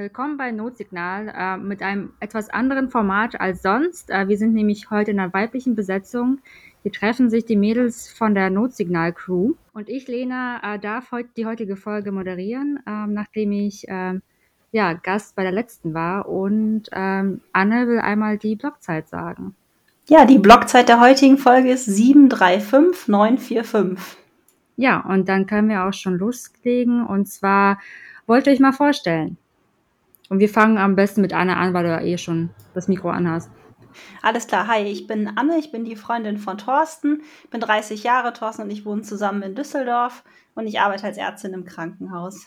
Willkommen bei Notsignal äh, mit einem etwas anderen Format als sonst. Äh, wir sind nämlich heute in einer weiblichen Besetzung. Hier treffen sich die Mädels von der Notsignal-Crew. Und ich, Lena, äh, darf heute die heutige Folge moderieren, ähm, nachdem ich ähm, ja, Gast bei der letzten war. Und ähm, Anne will einmal die Blockzeit sagen. Ja, die Blockzeit der heutigen Folge ist 735945. Ja, und dann können wir auch schon loslegen. Und zwar wollt ihr euch mal vorstellen. Und wir fangen am besten mit Anne an, weil du ja eh schon das Mikro anhast. Alles klar, hi, ich bin Anne, ich bin die Freundin von Thorsten, bin 30 Jahre, Thorsten und ich wohnen zusammen in Düsseldorf und ich arbeite als Ärztin im Krankenhaus.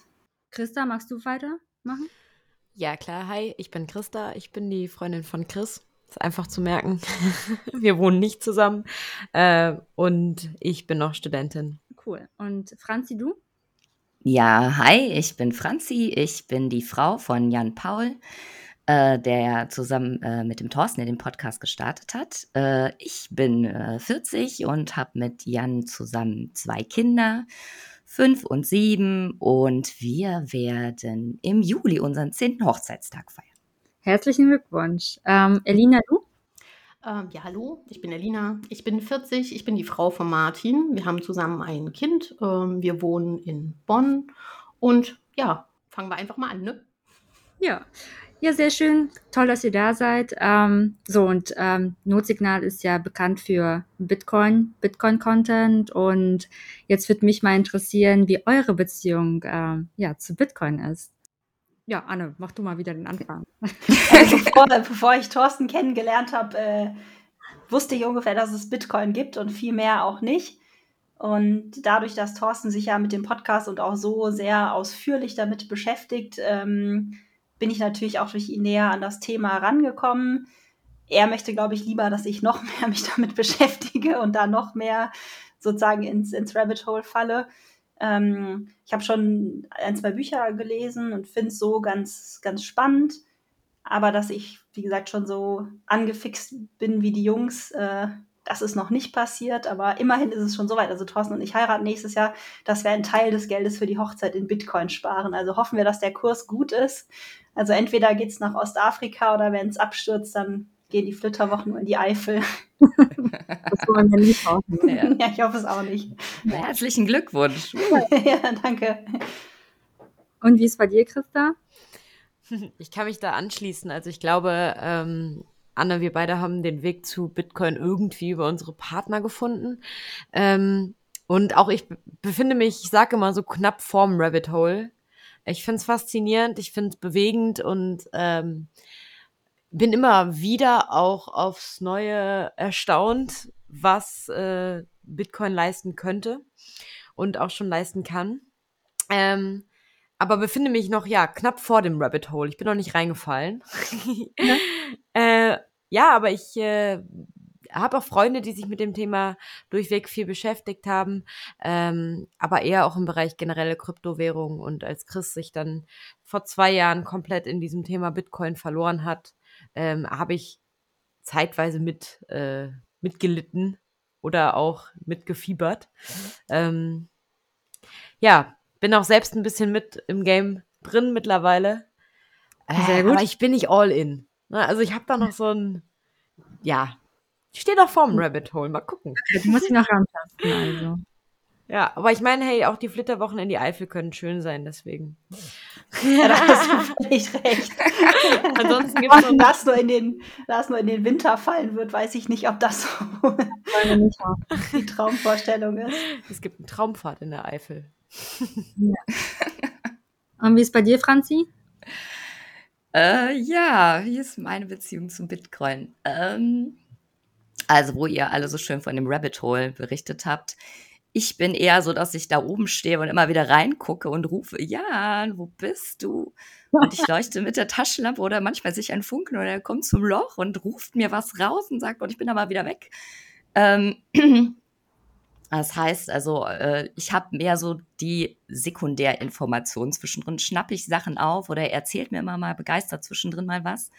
Christa, magst du weitermachen? Ja, klar, hi, ich bin Christa, ich bin die Freundin von Chris. Ist einfach zu merken. wir wohnen nicht zusammen äh, und ich bin noch Studentin. Cool. Und Franzi, du? Ja, hi, ich bin Franzi. Ich bin die Frau von Jan Paul, äh, der zusammen äh, mit dem Thorsten den Podcast gestartet hat. Äh, ich bin 40 äh, und habe mit Jan zusammen zwei Kinder, fünf und sieben. Und wir werden im Juli unseren zehnten Hochzeitstag feiern. Herzlichen Glückwunsch. Ähm, Elina, du? Ähm, ja, hallo, ich bin Elina. Ich bin 40, ich bin die Frau von Martin. Wir haben zusammen ein Kind. Ähm, wir wohnen in Bonn. Und ja, fangen wir einfach mal an, ne? Ja. Ja, sehr schön. Toll, dass ihr da seid. Ähm, so, und ähm, Notsignal ist ja bekannt für Bitcoin, Bitcoin-Content. Und jetzt würde mich mal interessieren, wie eure Beziehung ähm, ja, zu Bitcoin ist. Ja, Anne, mach du mal wieder den Anfang. Also bevor, bevor ich Thorsten kennengelernt habe, äh, wusste ich ungefähr, dass es Bitcoin gibt und viel mehr auch nicht. Und dadurch, dass Thorsten sich ja mit dem Podcast und auch so sehr ausführlich damit beschäftigt, ähm, bin ich natürlich auch durch ihn näher an das Thema rangekommen. Er möchte, glaube ich, lieber, dass ich noch mehr mich damit beschäftige und da noch mehr sozusagen ins, ins Rabbit Hole falle. Ähm, ich habe schon ein, zwei Bücher gelesen und finde es so ganz, ganz spannend. Aber dass ich, wie gesagt, schon so angefixt bin wie die Jungs, äh, das ist noch nicht passiert. Aber immerhin ist es schon soweit. Also Thorsten und ich heiraten nächstes Jahr, dass wir einen Teil des Geldes für die Hochzeit in Bitcoin sparen. Also hoffen wir, dass der Kurs gut ist. Also entweder geht es nach Ostafrika oder wenn es abstürzt, dann gehen die Flitterwochen in die Eifel. das wollen wir nicht hoffen. Ja. ja, ich hoffe es auch nicht. Herzlichen Glückwunsch. ja, danke. Und wie ist bei dir, Christa? Ich kann mich da anschließen. Also ich glaube, ähm, Anne, wir beide haben den Weg zu Bitcoin irgendwie über unsere Partner gefunden. Ähm, und auch ich befinde mich, ich sage immer so knapp vorm Rabbit Hole. Ich finde es faszinierend, ich finde es bewegend und ähm, bin immer wieder auch aufs Neue erstaunt, was äh, Bitcoin leisten könnte und auch schon leisten kann. Ähm, aber befinde mich noch, ja, knapp vor dem Rabbit Hole. Ich bin noch nicht reingefallen. ja, äh, ja aber ich äh, habe auch Freunde, die sich mit dem Thema durchweg viel beschäftigt haben, ähm, aber eher auch im Bereich generelle Kryptowährung. Und als Chris sich dann vor zwei Jahren komplett in diesem Thema Bitcoin verloren hat, ähm, habe ich zeitweise mit, äh, mitgelitten oder auch mitgefiebert. Ähm, ja, bin auch selbst ein bisschen mit im Game drin mittlerweile. Äh, aber ich bin nicht all in. Ne? Also ich habe da noch so ein, ja, ich stehe doch vorm Rabbit Hole. Mal gucken. Du musst dich noch rantasten, also. Ja, aber ich meine, hey, auch die Flitterwochen in die Eifel können schön sein, deswegen. Ja, da hast du völlig recht. Ansonsten gibt es das nur in den, das nur in den Winter fallen wird, weiß ich nicht, ob das so die Traumvorstellung ist. Es gibt eine Traumfahrt in der Eifel. Ja. Und wie ist bei dir, Franzi? Äh, ja, wie ist meine Beziehung zum Bitcoin? Ähm, also, wo ihr alle so schön von dem Rabbit Hole berichtet habt, ich bin eher so, dass ich da oben stehe und immer wieder reingucke und rufe, Jan, wo bist du? Und ich leuchte mit der Taschenlampe oder manchmal sich ein Funken oder er kommt zum Loch und ruft mir was raus und sagt, und ich bin aber wieder weg. Ähm, das heißt also, äh, ich habe mehr so die Sekundärinformation zwischendrin. Schnappe ich Sachen auf oder er erzählt mir immer mal begeistert zwischendrin mal was.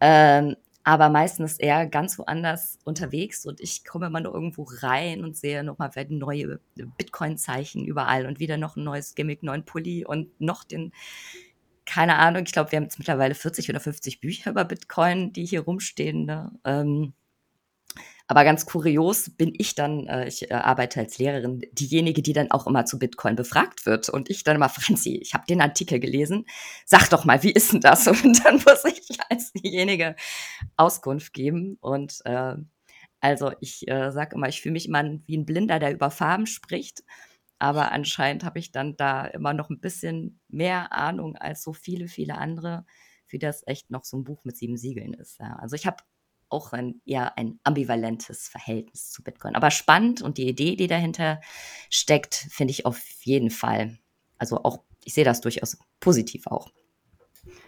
Ähm, aber meistens eher ganz woanders unterwegs und ich komme immer nur irgendwo rein und sehe nochmal neue Bitcoin-Zeichen überall und wieder noch ein neues Gimmick, neuen Pulli und noch den keine Ahnung, ich glaube, wir haben jetzt mittlerweile 40 oder 50 Bücher über Bitcoin, die hier rumstehen. Ne? Ähm, aber ganz kurios bin ich dann, äh, ich äh, arbeite als Lehrerin, diejenige, die dann auch immer zu Bitcoin befragt wird. Und ich dann immer, Franzi, ich habe den Artikel gelesen, sag doch mal, wie ist denn das? Und dann muss ich als diejenige Auskunft geben. Und äh, also ich äh, sage immer, ich fühle mich immer wie ein Blinder, der über Farben spricht. Aber anscheinend habe ich dann da immer noch ein bisschen mehr Ahnung als so viele, viele andere, wie das echt noch so ein Buch mit sieben Siegeln ist. Ja. Also ich habe auch ein, eher ein ambivalentes Verhältnis zu Bitcoin. Aber spannend und die Idee, die dahinter steckt, finde ich auf jeden Fall. Also auch, ich sehe das durchaus positiv auch.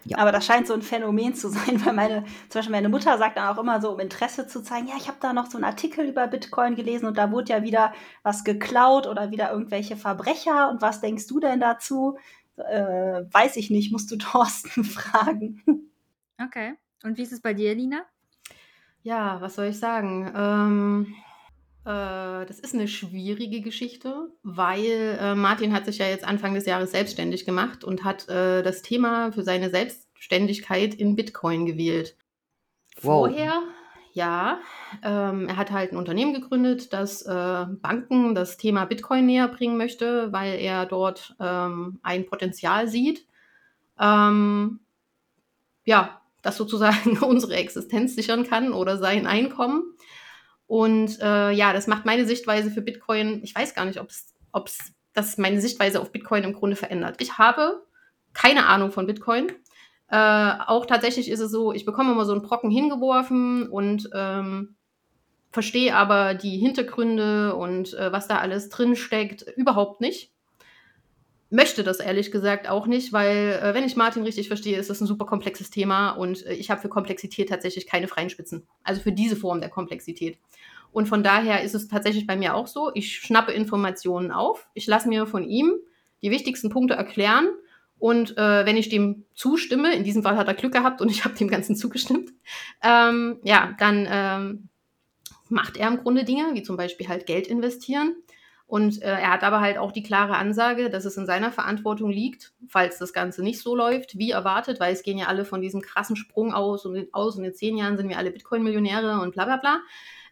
Ja. Aber das scheint so ein Phänomen zu sein, weil meine, zum Beispiel meine Mutter sagt dann auch immer so, um Interesse zu zeigen, ja, ich habe da noch so einen Artikel über Bitcoin gelesen und da wurde ja wieder was geklaut oder wieder irgendwelche Verbrecher und was denkst du denn dazu? Äh, weiß ich nicht, musst du Thorsten fragen. Okay. Und wie ist es bei dir, Lina? Ja, was soll ich sagen? Ähm, äh, das ist eine schwierige Geschichte, weil äh, Martin hat sich ja jetzt Anfang des Jahres selbstständig gemacht und hat äh, das Thema für seine Selbstständigkeit in Bitcoin gewählt. Wow. Vorher, ja, ähm, er hat halt ein Unternehmen gegründet, das äh, Banken das Thema Bitcoin näher bringen möchte, weil er dort ähm, ein Potenzial sieht. Ähm, ja, das sozusagen unsere Existenz sichern kann oder sein Einkommen. Und äh, ja, das macht meine Sichtweise für Bitcoin, ich weiß gar nicht, ob es das meine Sichtweise auf Bitcoin im Grunde verändert. Ich habe keine Ahnung von Bitcoin. Äh, auch tatsächlich ist es so, ich bekomme immer so einen Brocken hingeworfen und ähm, verstehe aber die Hintergründe und äh, was da alles drin steckt überhaupt nicht möchte das ehrlich gesagt auch nicht, weil, äh, wenn ich Martin richtig verstehe, ist das ein super komplexes Thema und äh, ich habe für Komplexität tatsächlich keine freien Spitzen. Also für diese Form der Komplexität. Und von daher ist es tatsächlich bei mir auch so, ich schnappe Informationen auf, ich lasse mir von ihm die wichtigsten Punkte erklären und äh, wenn ich dem zustimme, in diesem Fall hat er Glück gehabt und ich habe dem Ganzen zugestimmt, ähm, ja, dann ähm, macht er im Grunde Dinge, wie zum Beispiel halt Geld investieren. Und äh, er hat aber halt auch die klare Ansage, dass es in seiner Verantwortung liegt, falls das Ganze nicht so läuft, wie erwartet, weil es gehen ja alle von diesem krassen Sprung aus und aus und in zehn Jahren sind wir alle Bitcoin-Millionäre und bla bla bla.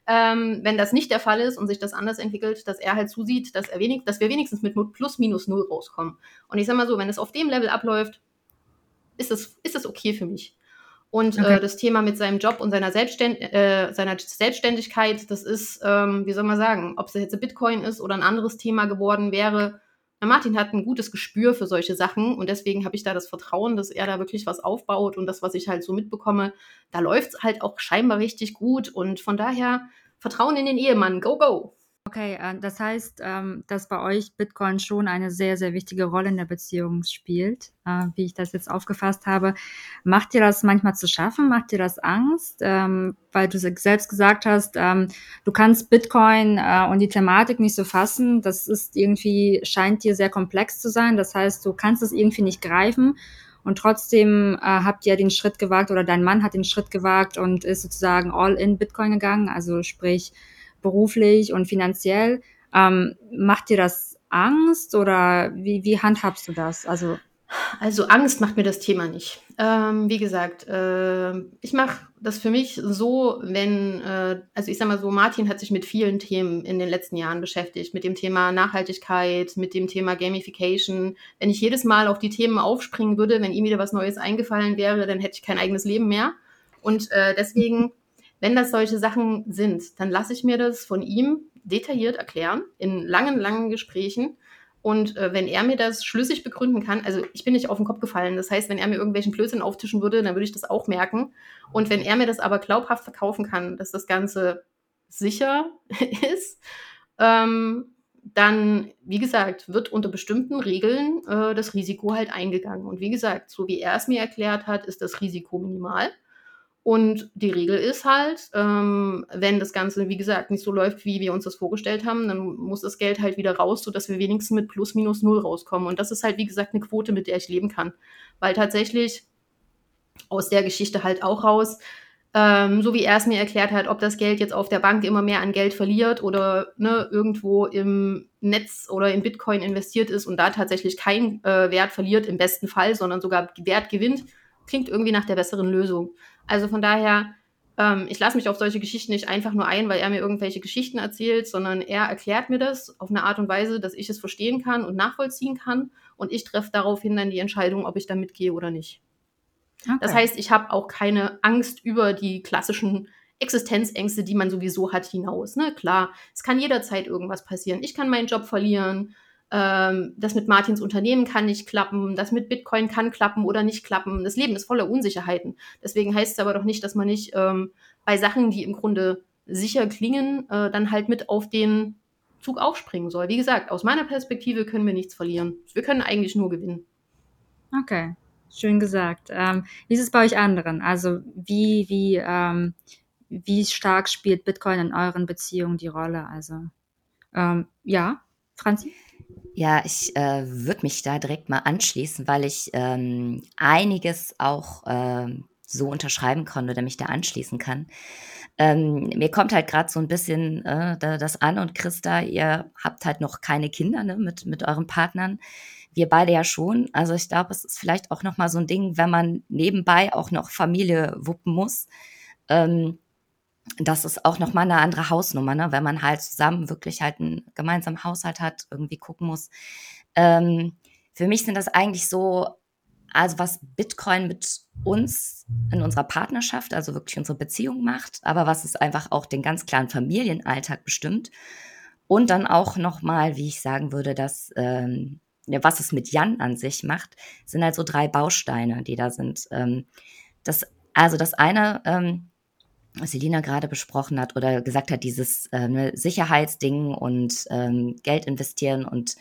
Ähm, wenn das nicht der Fall ist und sich das anders entwickelt, dass er halt zusieht, dass, er wenig, dass wir wenigstens mit plus minus null rauskommen. Und ich sag mal so, wenn es auf dem Level abläuft, ist es, ist es okay für mich. Und äh, okay. äh, das Thema mit seinem Job und seiner, Selbstständ äh, seiner Selbstständigkeit, das ist, ähm, wie soll man sagen, ob es jetzt Bitcoin ist oder ein anderes Thema geworden wäre. Na, Martin hat ein gutes Gespür für solche Sachen und deswegen habe ich da das Vertrauen, dass er da wirklich was aufbaut und das, was ich halt so mitbekomme, da läuft es halt auch scheinbar richtig gut und von daher Vertrauen in den Ehemann, go, go. Okay, äh, das heißt, ähm, dass bei euch Bitcoin schon eine sehr, sehr wichtige Rolle in der Beziehung spielt, äh, wie ich das jetzt aufgefasst habe. Macht dir das manchmal zu schaffen? Macht dir das Angst? Ähm, weil du selbst gesagt hast, ähm, du kannst Bitcoin äh, und die Thematik nicht so fassen. Das ist irgendwie, scheint dir sehr komplex zu sein. Das heißt, du kannst es irgendwie nicht greifen. Und trotzdem habt ihr den Schritt gewagt oder dein Mann hat den Schritt gewagt und ist sozusagen all in Bitcoin gegangen. Also sprich, beruflich und finanziell. Ähm, macht dir das Angst oder wie, wie handhabst du das? Also, also Angst macht mir das Thema nicht. Ähm, wie gesagt, äh, ich mache das für mich so, wenn, äh, also ich sag mal so, Martin hat sich mit vielen Themen in den letzten Jahren beschäftigt, mit dem Thema Nachhaltigkeit, mit dem Thema Gamification. Wenn ich jedes Mal auf die Themen aufspringen würde, wenn ihm wieder was Neues eingefallen wäre, dann hätte ich kein eigenes Leben mehr. Und äh, deswegen wenn das solche Sachen sind, dann lasse ich mir das von ihm detailliert erklären, in langen, langen Gesprächen. Und äh, wenn er mir das schlüssig begründen kann, also ich bin nicht auf den Kopf gefallen, das heißt, wenn er mir irgendwelchen Blödsinn auftischen würde, dann würde ich das auch merken. Und wenn er mir das aber glaubhaft verkaufen kann, dass das Ganze sicher ist, ähm, dann, wie gesagt, wird unter bestimmten Regeln äh, das Risiko halt eingegangen. Und wie gesagt, so wie er es mir erklärt hat, ist das Risiko minimal. Und die Regel ist halt, ähm, wenn das Ganze, wie gesagt, nicht so läuft, wie wir uns das vorgestellt haben, dann muss das Geld halt wieder raus, sodass wir wenigstens mit plus minus null rauskommen. Und das ist halt, wie gesagt, eine Quote, mit der ich leben kann. Weil tatsächlich aus der Geschichte halt auch raus, Ähm, so wie er es mir erklärt hat, ob das Geld jetzt auf der Bank immer mehr an Geld verliert oder ne, irgendwo im Netz oder in Bitcoin investiert ist und da tatsächlich kein äh, Wert verliert im besten Fall, sondern sogar Wert gewinnt, klingt irgendwie nach der besseren Lösung. Also von daher, ähm, ich lasse mich auf solche Geschichten nicht einfach nur ein, weil er mir irgendwelche Geschichten erzählt, sondern er erklärt mir das auf eine Art und Weise, dass ich es verstehen kann und nachvollziehen kann und ich treffe daraufhin dann die Entscheidung, ob ich da mitgehe oder nicht. Okay. Das heißt, ich habe auch keine Angst über die klassischen Existenzängste, die man sowieso hat, hinaus. Ne? Klar, es kann jederzeit irgendwas passieren. Ich kann meinen Job verlieren. Ähm, das mit Martins Unternehmen kann nicht klappen. Das mit Bitcoin kann klappen oder nicht klappen. Das Leben ist voller Unsicherheiten. Deswegen heißt es aber doch nicht, dass man nicht ähm, bei Sachen, die im Grunde sicher klingen, äh, dann halt mit auf den Zug aufspringen soll. Wie gesagt, aus meiner Perspektive können wir nichts verlieren. Wir können eigentlich nur gewinnen. Okay. Schön gesagt. Ähm, wie ist es bei euch anderen? Also wie, wie, ähm, wie stark spielt Bitcoin in euren Beziehungen die Rolle? Also ähm, ja, Franzi? Ja, ich äh, würde mich da direkt mal anschließen, weil ich ähm, einiges auch äh, so unterschreiben konnte oder mich da anschließen kann. Ähm, mir kommt halt gerade so ein bisschen äh, das an und Christa, ihr habt halt noch keine Kinder ne, mit, mit euren Partnern wir beide ja schon. Also ich glaube, es ist vielleicht auch noch mal so ein Ding, wenn man nebenbei auch noch Familie wuppen muss. Ähm, das ist auch noch mal eine andere Hausnummer, ne? wenn man halt zusammen wirklich halt einen gemeinsamen Haushalt hat, irgendwie gucken muss. Ähm, für mich sind das eigentlich so, also was Bitcoin mit uns in unserer Partnerschaft, also wirklich unsere Beziehung macht, aber was es einfach auch den ganz klaren Familienalltag bestimmt. Und dann auch noch mal, wie ich sagen würde, dass ähm, was es mit Jan an sich macht, sind halt so drei Bausteine, die da sind. Ähm, das, also das eine, ähm, Selina gerade besprochen hat oder gesagt hat, dieses äh, Sicherheitsding und ähm, Geld investieren und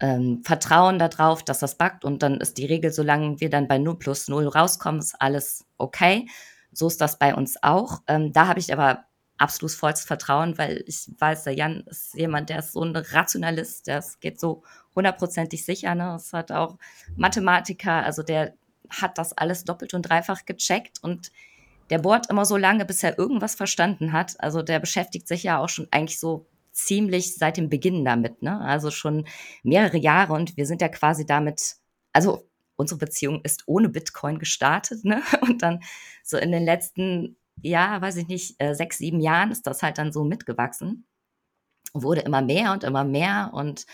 ähm, Vertrauen darauf, dass das backt und dann ist die Regel, solange wir dann bei 0 plus 0 rauskommen, ist alles okay. So ist das bei uns auch. Ähm, da habe ich aber absolut vollstes Vertrauen, weil ich weiß, der Jan ist jemand, der ist so ein Rationalist, der geht so hundertprozentig sicher. Ne? Es hat auch Mathematiker, also der hat das alles doppelt und dreifach gecheckt und der bohrt immer so lange, bis er irgendwas verstanden hat. Also der beschäftigt sich ja auch schon eigentlich so ziemlich seit dem Beginn damit, ne? Also schon mehrere Jahre und wir sind ja quasi damit, also unsere Beziehung ist ohne Bitcoin gestartet, ne? Und dann so in den letzten, ja, weiß ich nicht, äh, sechs, sieben Jahren ist das halt dann so mitgewachsen. Wurde immer mehr und immer mehr und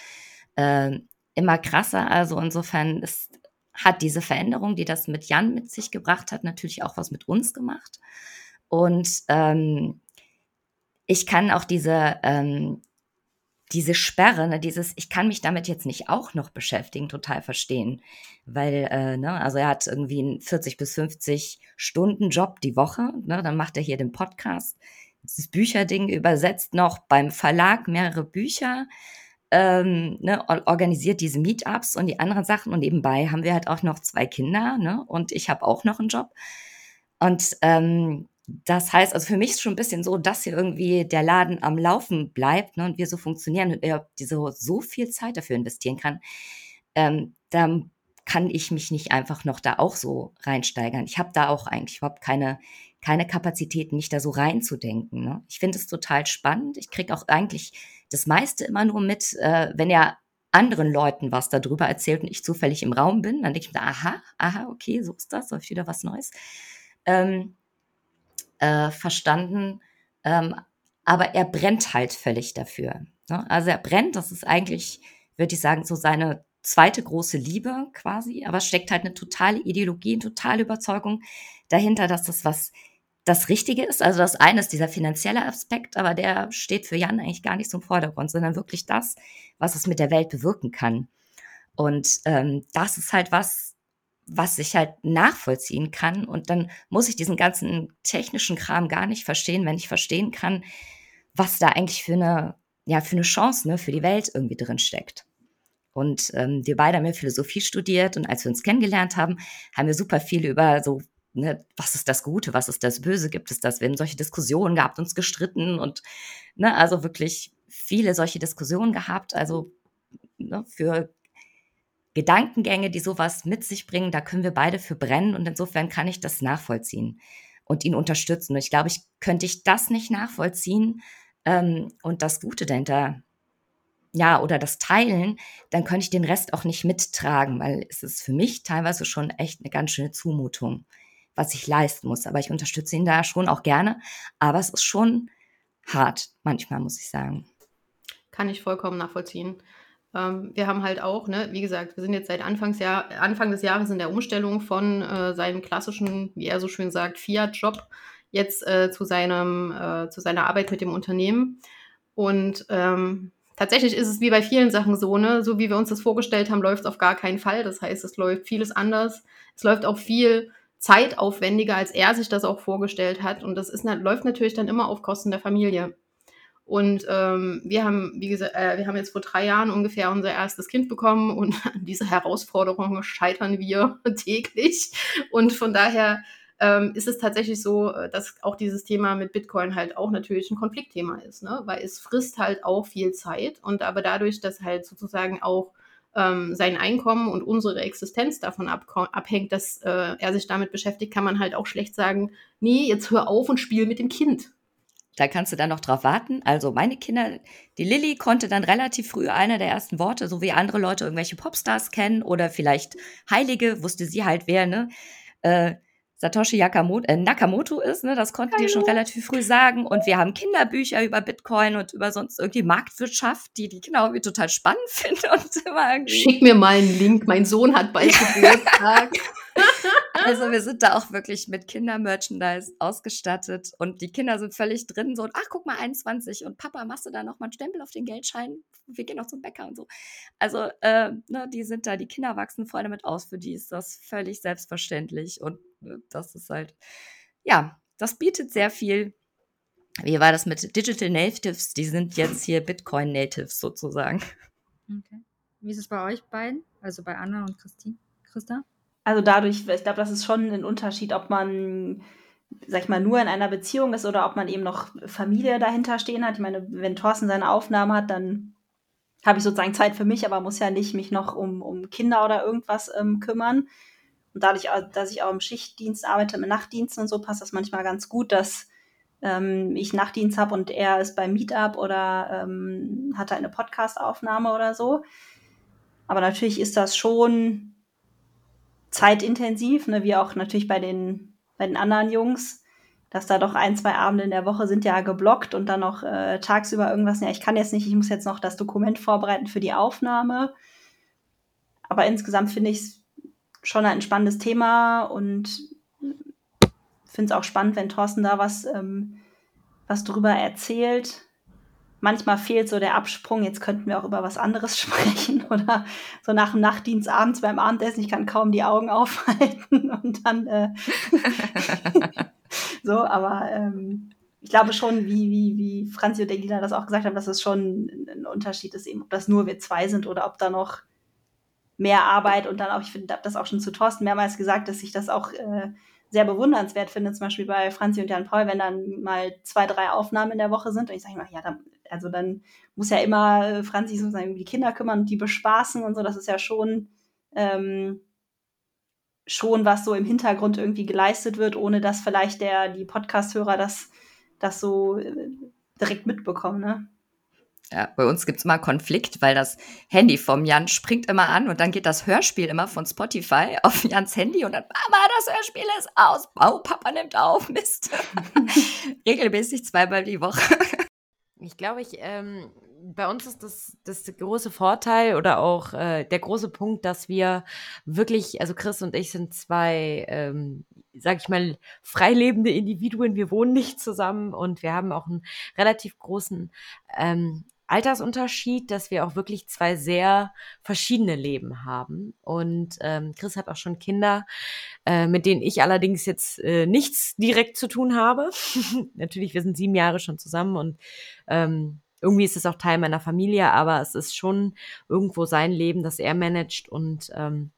äh, immer krasser. Also insofern ist, hat diese Veränderung, die das mit Jan mit sich gebracht hat, natürlich auch was mit uns gemacht. Und ähm, ich kann auch diese, ähm, diese Sperre, ne, dieses, ich kann mich damit jetzt nicht auch noch beschäftigen, total verstehen. Weil, äh, ne, also er hat irgendwie einen 40 bis 50 Stunden Job die Woche, ne, dann macht er hier den Podcast, das Bücherding übersetzt noch beim Verlag mehrere Bücher, ähm, ne, organisiert diese Meetups und die anderen Sachen. Und nebenbei haben wir halt auch noch zwei Kinder ne, und ich habe auch noch einen Job. Und ähm, das heißt, also für mich ist schon ein bisschen so, dass hier irgendwie der Laden am Laufen bleibt ne, und wir so funktionieren und er diese so viel Zeit dafür investieren kann. Ähm, dann kann ich mich nicht einfach noch da auch so reinsteigern. Ich habe da auch eigentlich überhaupt keine, keine Kapazität, mich da so reinzudenken. Ne? Ich finde es total spannend. Ich kriege auch eigentlich das meiste immer nur mit, äh, wenn er anderen Leuten was darüber erzählt und ich zufällig im Raum bin, dann denke ich mir, aha, aha, okay, so ist das, ich wieder was Neues ähm, äh, verstanden. Ähm, aber er brennt halt völlig dafür. Ne? Also er brennt, das ist eigentlich, würde ich sagen, so seine zweite große Liebe quasi, aber steckt halt eine totale Ideologie, eine totale Überzeugung dahinter, dass das was das Richtige ist. Also das eine ist dieser finanzielle Aspekt, aber der steht für Jan eigentlich gar nicht so im Vordergrund, sondern wirklich das, was es mit der Welt bewirken kann. Und ähm, das ist halt was, was ich halt nachvollziehen kann. Und dann muss ich diesen ganzen technischen Kram gar nicht verstehen, wenn ich verstehen kann, was da eigentlich für eine, ja, für eine Chance ne, für die Welt irgendwie drin steckt. Und ähm, wir beide haben ja Philosophie studiert und als wir uns kennengelernt haben, haben wir super viel über so ne, was ist das Gute, was ist das Böse, gibt es das? Wir haben solche Diskussionen gehabt, uns gestritten und ne, also wirklich viele solche Diskussionen gehabt. Also ne, für Gedankengänge, die sowas mit sich bringen, da können wir beide für brennen und insofern kann ich das nachvollziehen. und ihn unterstützen. Und ich glaube, ich könnte ich das nicht nachvollziehen ähm, und das Gute dahinter, ja, oder das Teilen, dann könnte ich den Rest auch nicht mittragen, weil es ist für mich teilweise schon echt eine ganz schöne Zumutung, was ich leisten muss. Aber ich unterstütze ihn da schon auch gerne. Aber es ist schon hart, manchmal, muss ich sagen. Kann ich vollkommen nachvollziehen. Ähm, wir haben halt auch, ne, wie gesagt, wir sind jetzt seit Anfangsjahr, Anfang des Jahres in der Umstellung von äh, seinem klassischen, wie er so schön sagt, Fiat-Job jetzt äh, zu, seinem, äh, zu seiner Arbeit mit dem Unternehmen. Und ähm, tatsächlich ist es wie bei vielen Sachen so, ne, so wie wir uns das vorgestellt haben, läuft es auf gar keinen Fall. Das heißt, es läuft vieles anders. Es läuft auch viel zeitaufwendiger, als er sich das auch vorgestellt hat. Und das ist, läuft natürlich dann immer auf Kosten der Familie. Und ähm, wir haben, wie gesagt, äh, wir haben jetzt vor drei Jahren ungefähr unser erstes Kind bekommen und an dieser Herausforderung scheitern wir täglich. Und von daher ähm, ist es tatsächlich so, äh, dass auch dieses Thema mit Bitcoin halt auch natürlich ein Konfliktthema ist, ne? weil es frisst halt auch viel Zeit und aber dadurch, dass halt sozusagen auch ähm, sein Einkommen und unsere Existenz davon abhängt, dass äh, er sich damit beschäftigt, kann man halt auch schlecht sagen, nee, jetzt hör auf und spiel mit dem Kind. Da kannst du dann noch drauf warten. Also meine Kinder, die Lilly konnte dann relativ früh einer der ersten Worte, so wie andere Leute irgendwelche Popstars kennen oder vielleicht Heilige, wusste sie halt wer, ne? Äh, Satoshi Yakamoto, äh, Nakamoto ist, ne? Das konnten Hallo. die schon relativ früh sagen. Und wir haben Kinderbücher über Bitcoin und über sonst irgendwie Marktwirtschaft, die die Kinder irgendwie total spannend finden. Und immer irgendwie Schick mir mal einen Link, mein Sohn hat bald Geburtstag. Also wir sind da auch wirklich mit Kindermerchandise ausgestattet und die Kinder sind völlig drin, so, ach guck mal, 21 und Papa, machst du da noch mal einen Stempel auf den Geldschein? Wir gehen noch zum Bäcker und so. Also äh, ne, die sind da, die Kinder wachsen voll damit aus, für die ist das völlig selbstverständlich und das ist halt, ja, das bietet sehr viel. Wie war das mit Digital Natives? Die sind jetzt hier Bitcoin Natives sozusagen. Okay. Wie ist es bei euch beiden? Also bei Anna und Christine? Christa? Also dadurch, ich glaube, das ist schon ein Unterschied, ob man, sag ich mal, nur in einer Beziehung ist oder ob man eben noch Familie dahinter stehen hat. Ich meine, wenn Thorsten seine Aufnahmen hat, dann habe ich sozusagen Zeit für mich, aber muss ja nicht mich noch um, um Kinder oder irgendwas ähm, kümmern. Und dadurch, dass ich auch im Schichtdienst arbeite, mit Nachtdiensten und so, passt das manchmal ganz gut, dass ähm, ich Nachtdienst habe und er ist beim Meetup oder ähm, hat da eine Podcast-Aufnahme oder so. Aber natürlich ist das schon zeitintensiv, ne, wie auch natürlich bei den, bei den anderen Jungs, dass da doch ein, zwei Abende in der Woche sind ja geblockt und dann noch äh, tagsüber irgendwas, ja, ich kann jetzt nicht, ich muss jetzt noch das Dokument vorbereiten für die Aufnahme. Aber insgesamt finde ich es schon ein spannendes Thema und finde es auch spannend, wenn Thorsten da was, ähm, was drüber erzählt. Manchmal fehlt so der Absprung, jetzt könnten wir auch über was anderes sprechen oder so nach dem Nachtdienst abends beim Abendessen, ich kann kaum die Augen aufhalten und dann äh, so, aber ähm, ich glaube schon, wie, wie, wie Franzi und Elina das auch gesagt haben, dass es schon ein Unterschied ist, eben, ob das nur wir zwei sind oder ob da noch mehr Arbeit und dann auch, ich finde, das auch schon zu Thorsten mehrmals gesagt, dass ich das auch äh, sehr bewundernswert finde, zum Beispiel bei Franzi und Jan Paul, wenn dann mal zwei, drei Aufnahmen in der Woche sind und ich sage immer, ja, dann also dann muss ja immer äh, Franzi sozusagen um die Kinder kümmern und die bespaßen und so. Das ist ja schon, ähm, schon was so im Hintergrund irgendwie geleistet wird, ohne dass vielleicht der, die Podcast-Hörer das, das so äh, direkt mitbekommen, ne? Ja, bei uns gibt es immer Konflikt, weil das Handy vom Jan springt immer an und dann geht das Hörspiel immer von Spotify auf Jans Handy und dann, Mama, das Hörspiel ist aus. Oh, Papa nimmt auf, Mist. Regelmäßig zweimal die Woche. Ich glaube, ich, ähm, bei uns ist das, das große Vorteil oder auch äh, der große Punkt, dass wir wirklich, also Chris und ich sind zwei, ähm, sag ich mal, freilebende Individuen. Wir wohnen nicht zusammen und wir haben auch einen relativ großen ähm, Altersunterschied, dass wir auch wirklich zwei sehr verschiedene Leben haben. Und ähm, Chris hat auch schon Kinder, äh, mit denen ich allerdings jetzt äh, nichts direkt zu tun habe. Natürlich, wir sind sieben Jahre schon zusammen und ähm, irgendwie ist es auch Teil meiner Familie, aber es ist schon irgendwo sein Leben, das er managt und ähm,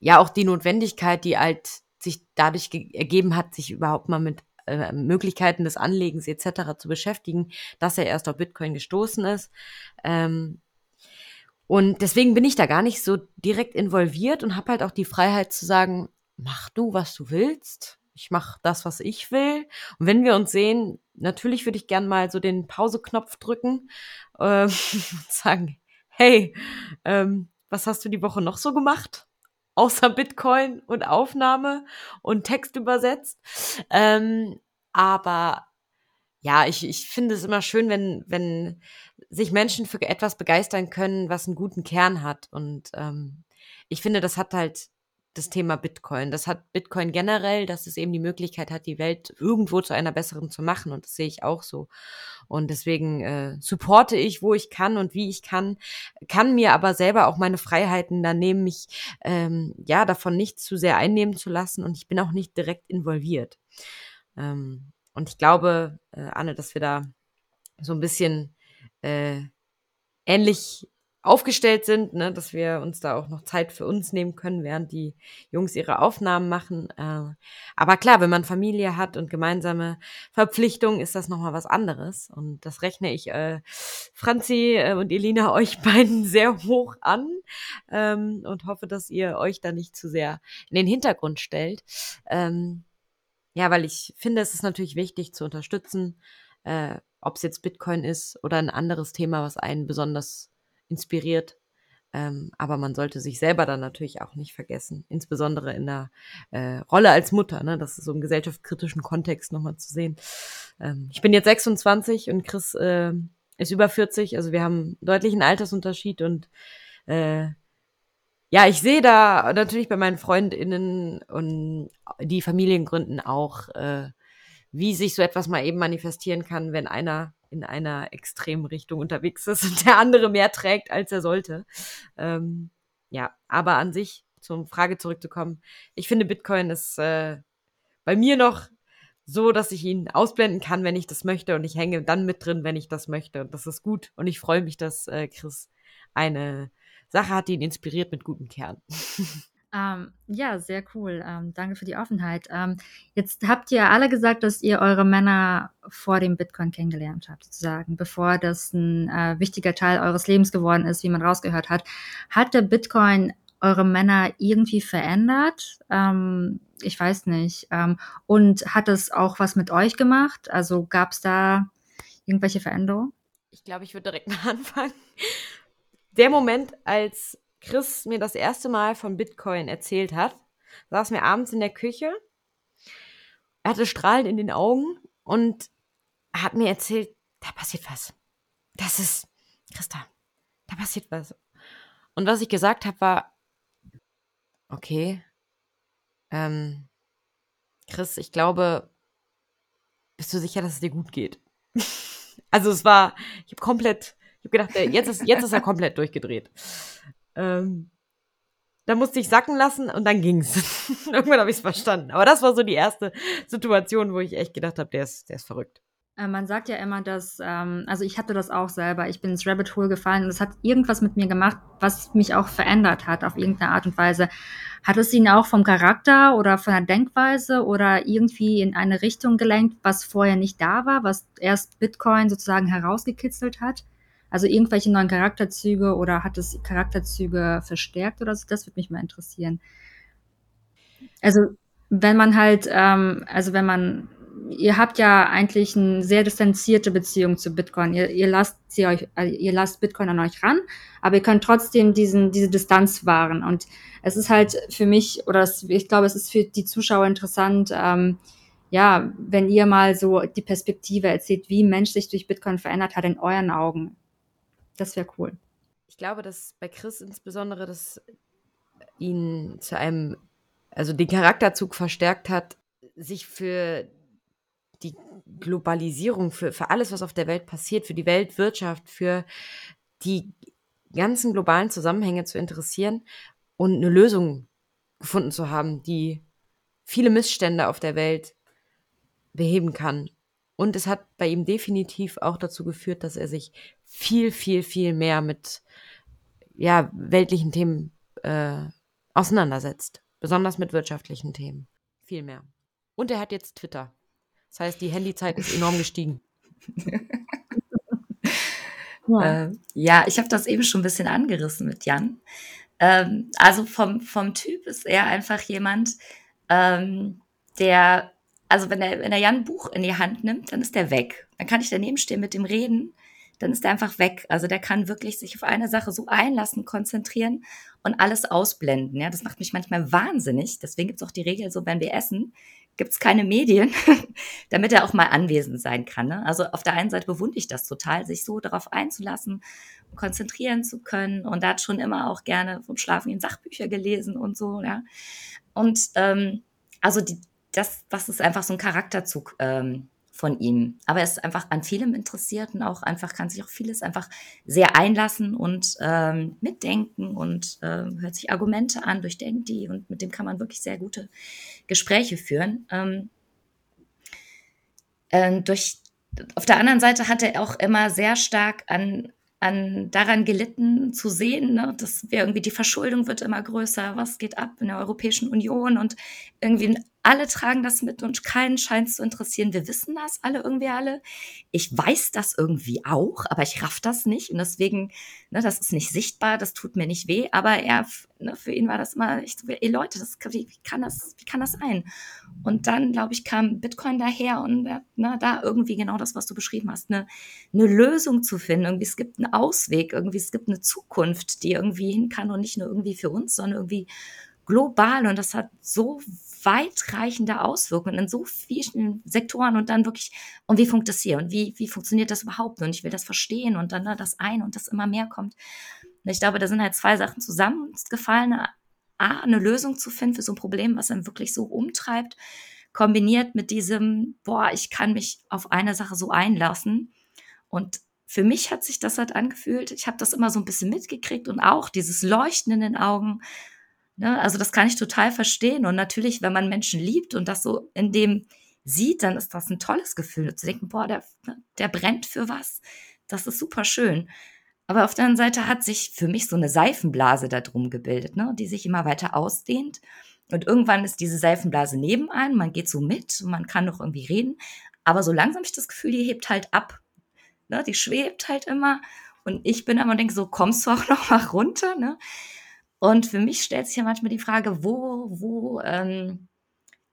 ja auch die Notwendigkeit, die halt sich dadurch ergeben hat, sich überhaupt mal mit äh, Möglichkeiten des Anlegens etc. zu beschäftigen, dass er erst auf Bitcoin gestoßen ist. Ähm, und deswegen bin ich da gar nicht so direkt involviert und habe halt auch die Freiheit zu sagen, mach du, was du willst. Ich mache das, was ich will. Und wenn wir uns sehen, natürlich würde ich gern mal so den Pause-Knopf drücken äh, und sagen, hey, ähm, was hast du die Woche noch so gemacht? Außer Bitcoin und Aufnahme und Text übersetzt. Ähm, aber ja, ich, ich finde es immer schön, wenn, wenn sich Menschen für etwas begeistern können, was einen guten Kern hat. Und ähm, ich finde, das hat halt das Thema Bitcoin. Das hat Bitcoin generell, dass es eben die Möglichkeit hat, die Welt irgendwo zu einer besseren zu machen. Und das sehe ich auch so. Und deswegen äh, supporte ich, wo ich kann und wie ich kann, kann mir aber selber auch meine Freiheiten dann nehmen, mich ähm, ja davon nicht zu sehr einnehmen zu lassen. Und ich bin auch nicht direkt involviert. Ähm, und ich glaube, äh, Anne, dass wir da so ein bisschen äh, ähnlich aufgestellt sind, ne, dass wir uns da auch noch Zeit für uns nehmen können, während die Jungs ihre Aufnahmen machen. Äh, aber klar, wenn man Familie hat und gemeinsame Verpflichtungen, ist das nochmal was anderes. Und das rechne ich äh, Franzi äh, und Elina euch beiden sehr hoch an ähm, und hoffe, dass ihr euch da nicht zu sehr in den Hintergrund stellt. Ähm, ja, weil ich finde, es ist natürlich wichtig zu unterstützen, äh, ob es jetzt Bitcoin ist oder ein anderes Thema, was einen besonders inspiriert. Ähm, aber man sollte sich selber dann natürlich auch nicht vergessen, insbesondere in der äh, Rolle als Mutter, ne? das ist so im gesellschaftskritischen Kontext nochmal zu sehen. Ähm, ich bin jetzt 26 und Chris äh, ist über 40, also wir haben deutlichen Altersunterschied und äh, ja, ich sehe da natürlich bei meinen FreundInnen und die Familiengründen auch, äh, wie sich so etwas mal eben manifestieren kann, wenn einer in einer extremen Richtung unterwegs ist und der andere mehr trägt, als er sollte. Ähm, ja, aber an sich, zum Frage zurückzukommen, ich finde, Bitcoin ist äh, bei mir noch so, dass ich ihn ausblenden kann, wenn ich das möchte und ich hänge dann mit drin, wenn ich das möchte und das ist gut und ich freue mich, dass äh, Chris eine Sache hat, die ihn inspiriert mit gutem Kern. Ähm, ja, sehr cool. Ähm, danke für die Offenheit. Ähm, jetzt habt ihr alle gesagt, dass ihr eure Männer vor dem Bitcoin kennengelernt habt, sozusagen, bevor das ein äh, wichtiger Teil eures Lebens geworden ist, wie man rausgehört hat. Hat der Bitcoin eure Männer irgendwie verändert? Ähm, ich weiß nicht. Ähm, und hat es auch was mit euch gemacht? Also gab es da irgendwelche Veränderungen? Ich glaube, ich würde direkt mal anfangen. Der Moment, als Chris mir das erste Mal von Bitcoin erzählt hat, saß mir abends in der Küche. Er hatte Strahlen in den Augen und hat mir erzählt, da passiert was. Das ist, Christa, da passiert was. Und was ich gesagt habe, war, okay, ähm, Chris, ich glaube, bist du sicher, dass es dir gut geht? also es war, ich habe komplett, ich habe gedacht, jetzt ist, jetzt ist er komplett durchgedreht. Ähm, da musste ich sacken lassen und dann ging's. Irgendwann habe ich es verstanden. Aber das war so die erste Situation, wo ich echt gedacht habe, der ist, der ist verrückt. Äh, man sagt ja immer, dass, ähm, also ich hatte das auch selber, ich bin ins Rabbit Hole gefallen und es hat irgendwas mit mir gemacht, was mich auch verändert hat auf irgendeine Art und Weise. Hat es ihn auch vom Charakter oder von der Denkweise oder irgendwie in eine Richtung gelenkt, was vorher nicht da war, was erst Bitcoin sozusagen herausgekitzelt hat? Also irgendwelche neuen Charakterzüge oder hat es Charakterzüge verstärkt oder so? Das würde mich mal interessieren. Also wenn man halt, ähm, also wenn man, ihr habt ja eigentlich eine sehr distanzierte Beziehung zu Bitcoin. Ihr, ihr lasst sie euch, also ihr lasst Bitcoin an euch ran, aber ihr könnt trotzdem diesen, diese Distanz wahren. Und es ist halt für mich, oder es, ich glaube, es ist für die Zuschauer interessant, ähm, ja, wenn ihr mal so die Perspektive erzählt, wie Mensch sich durch Bitcoin verändert hat in euren Augen. Das wäre cool. Ich glaube, dass bei Chris insbesondere das ihn zu einem, also den Charakterzug verstärkt hat, sich für die Globalisierung, für, für alles, was auf der Welt passiert, für die Weltwirtschaft, für die ganzen globalen Zusammenhänge zu interessieren und eine Lösung gefunden zu haben, die viele Missstände auf der Welt beheben kann. Und es hat bei ihm definitiv auch dazu geführt, dass er sich viel, viel, viel mehr mit ja, weltlichen Themen äh, auseinandersetzt. Besonders mit wirtschaftlichen Themen. Viel mehr. Und er hat jetzt Twitter. Das heißt, die Handyzeit ist enorm gestiegen. ja. Äh, ja, ich habe das eben schon ein bisschen angerissen mit Jan. Ähm, also vom, vom Typ ist er einfach jemand, ähm, der, also wenn der, wenn der Jan ein Buch in die Hand nimmt, dann ist der weg. Dann kann ich daneben stehen mit dem reden, dann ist der einfach weg. Also der kann wirklich sich auf eine Sache so einlassen, konzentrieren und alles ausblenden. Ja, das macht mich manchmal wahnsinnig. Deswegen gibt es auch die Regel, so wenn wir essen, gibt es keine Medien, damit er auch mal anwesend sein kann. Ne? Also auf der einen Seite bewundere ich das total, sich so darauf einzulassen, konzentrieren zu können. Und da hat schon immer auch gerne vom Schlafen in Sachbücher gelesen und so. Ja. Und ähm, also die, das, das ist einfach so ein Charakterzug ähm, von ihm. Aber er ist einfach an vielem interessiert und auch einfach kann sich auch vieles einfach sehr einlassen und ähm, mitdenken und äh, hört sich Argumente an, durchdenkt die und mit dem kann man wirklich sehr gute Gespräche führen. Ähm, äh, durch, auf der anderen Seite hat er auch immer sehr stark an an daran gelitten zu sehen, ne, dass wir irgendwie die Verschuldung wird immer größer, was geht ab in der Europäischen Union und irgendwie alle tragen das mit und keinen scheint es zu interessieren. Wir wissen das alle irgendwie alle. Ich weiß das irgendwie auch, aber ich raff das nicht. Und deswegen, ne, das ist nicht sichtbar, das tut mir nicht weh. Aber er, ne, für ihn war das immer, ich so, ey Leute, das, wie, wie, kann das, wie kann das sein? Und dann, glaube ich, kam Bitcoin daher und ne, da irgendwie genau das, was du beschrieben hast, eine, eine Lösung zu finden. Irgendwie, es gibt einen Ausweg, irgendwie, es gibt eine Zukunft, die irgendwie hin kann und nicht nur irgendwie für uns, sondern irgendwie global. Und das hat so weitreichende Auswirkungen in so vielen Sektoren und dann wirklich, und wie funktioniert das hier und wie, wie funktioniert das überhaupt und ich will das verstehen und dann das ein und das immer mehr kommt. Und ich glaube, da sind halt zwei Sachen zusammengefallen. A, eine Lösung zu finden für so ein Problem, was einen wirklich so umtreibt, kombiniert mit diesem, boah, ich kann mich auf eine Sache so einlassen. Und für mich hat sich das halt angefühlt, ich habe das immer so ein bisschen mitgekriegt und auch dieses Leuchten in den Augen, Ne? Also das kann ich total verstehen. Und natürlich, wenn man Menschen liebt und das so in dem sieht, dann ist das ein tolles Gefühl, zu denken, boah, der, ne, der brennt für was. Das ist super schön. Aber auf der anderen Seite hat sich für mich so eine Seifenblase da drum gebildet, ne? die sich immer weiter ausdehnt. Und irgendwann ist diese Seifenblase neben einem, man geht so mit man kann noch irgendwie reden. Aber so langsam habe ich das Gefühl, die hebt halt ab. Ne? Die schwebt halt immer. Und ich bin aber und denke so, kommst du auch noch mal runter? Ne? Und für mich stellt sich ja manchmal die Frage, wo, wo ähm,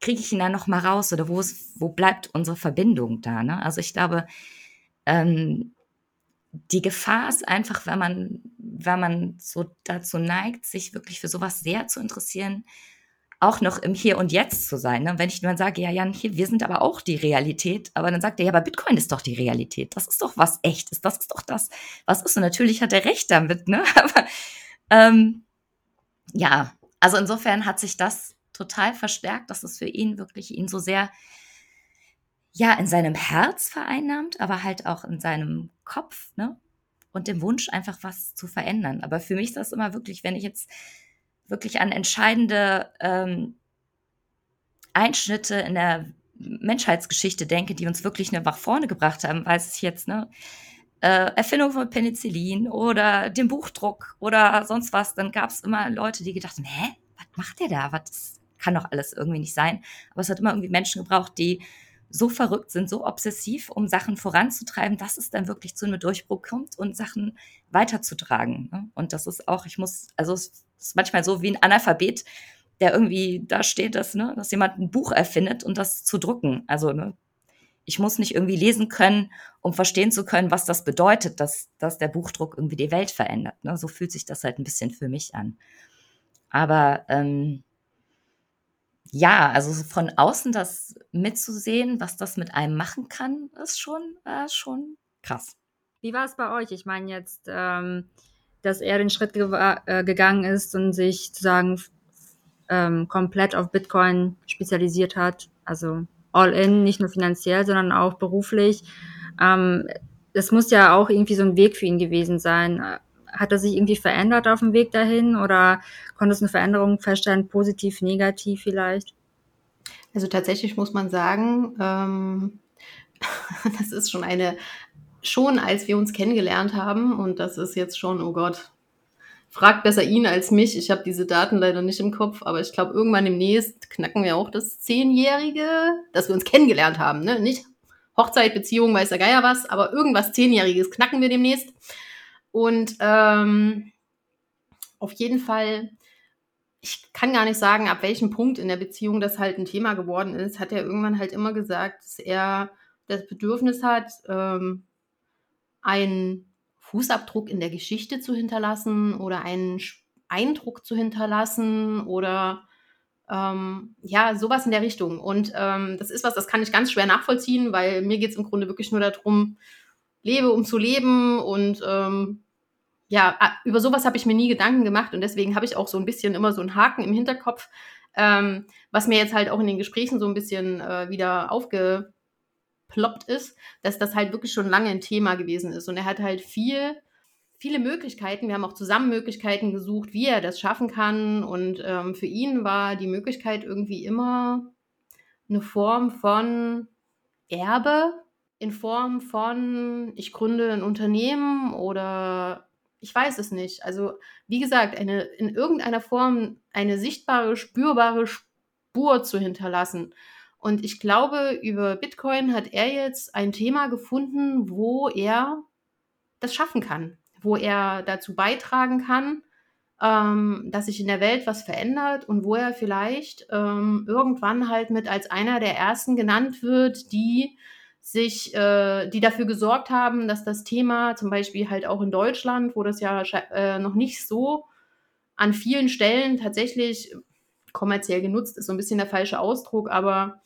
kriege ich ihn dann noch mal raus oder wo, ist, wo bleibt unsere Verbindung da? Ne? Also ich glaube, ähm, die Gefahr ist einfach, wenn man, wenn man so dazu neigt, sich wirklich für sowas sehr zu interessieren, auch noch im Hier und Jetzt zu sein. Ne? Wenn ich nur sage, ja, Jan, hier, wir sind aber auch die Realität, aber dann sagt er, ja, aber Bitcoin ist doch die Realität. Das ist doch was echtes. Das ist doch das, was ist. Und natürlich hat er recht damit, ne? Aber ähm, ja, also insofern hat sich das total verstärkt, dass es für ihn wirklich ihn so sehr ja in seinem Herz vereinnahmt, aber halt auch in seinem Kopf, ne? Und dem Wunsch einfach was zu verändern. Aber für mich ist das immer wirklich, wenn ich jetzt wirklich an entscheidende ähm, Einschnitte in der Menschheitsgeschichte denke, die uns wirklich nach vorne gebracht haben, weiß ich jetzt, ne? Äh, Erfindung von Penicillin oder dem Buchdruck oder sonst was, dann gab es immer Leute, die gedacht haben, hä, was macht der da? Was kann doch alles irgendwie nicht sein. Aber es hat immer irgendwie Menschen gebraucht, die so verrückt sind, so obsessiv, um Sachen voranzutreiben, dass es dann wirklich zu einem Durchbruch kommt und Sachen weiterzutragen. Ne? Und das ist auch, ich muss, also es ist manchmal so wie ein Analphabet, der irgendwie da steht, dass, ne, dass jemand ein Buch erfindet und das zu drucken. Also ne, ich muss nicht irgendwie lesen können, um verstehen zu können, was das bedeutet, dass, dass der Buchdruck irgendwie die Welt verändert. Ne? So fühlt sich das halt ein bisschen für mich an. Aber ähm, ja, also von außen das mitzusehen, was das mit einem machen kann, ist schon, äh, schon krass. Wie war es bei euch? Ich meine jetzt, ähm, dass er den Schritt ge äh, gegangen ist und sich sozusagen ähm, komplett auf Bitcoin spezialisiert hat. Also all in, nicht nur finanziell, sondern auch beruflich. Ähm, das muss ja auch irgendwie so ein Weg für ihn gewesen sein. Hat er sich irgendwie verändert auf dem Weg dahin oder konntest du eine Veränderung feststellen, positiv, negativ vielleicht? Also tatsächlich muss man sagen, ähm, das ist schon eine, schon als wir uns kennengelernt haben, und das ist jetzt schon, oh Gott, fragt besser ihn als mich. Ich habe diese Daten leider nicht im Kopf, aber ich glaube, irgendwann demnächst knacken wir auch das Zehnjährige, dass wir uns kennengelernt haben. Ne? Nicht Hochzeit, Beziehung, weiß der Geier was, aber irgendwas Zehnjähriges knacken wir demnächst. Und ähm, auf jeden Fall, ich kann gar nicht sagen, ab welchem Punkt in der Beziehung das halt ein Thema geworden ist, hat er irgendwann halt immer gesagt, dass er das Bedürfnis hat, ähm, einen Fußabdruck in der Geschichte zu hinterlassen oder einen Eindruck zu hinterlassen oder ähm, ja, sowas in der Richtung. Und ähm, das ist was, das kann ich ganz schwer nachvollziehen, weil mir geht es im Grunde wirklich nur darum, lebe, um zu leben und ähm, ja, über sowas habe ich mir nie Gedanken gemacht und deswegen habe ich auch so ein bisschen immer so einen Haken im Hinterkopf, ähm, was mir jetzt halt auch in den Gesprächen so ein bisschen äh, wieder aufgeploppt ist, dass das halt wirklich schon lange ein Thema gewesen ist. Und er hat halt viel, viele Möglichkeiten. Wir haben auch zusammen Möglichkeiten gesucht, wie er das schaffen kann. Und ähm, für ihn war die Möglichkeit irgendwie immer eine Form von Erbe, in Form von, ich gründe ein Unternehmen oder ich weiß es nicht. Also, wie gesagt, eine, in irgendeiner Form eine sichtbare, spürbare Spur zu hinterlassen. Und ich glaube, über Bitcoin hat er jetzt ein Thema gefunden, wo er das schaffen kann, wo er dazu beitragen kann, ähm, dass sich in der Welt was verändert und wo er vielleicht ähm, irgendwann halt mit als einer der ersten genannt wird, die sich, äh, die dafür gesorgt haben, dass das Thema zum Beispiel halt auch in Deutschland, wo das ja äh, noch nicht so an vielen Stellen tatsächlich kommerziell genutzt ist, so ein bisschen der falsche Ausdruck, aber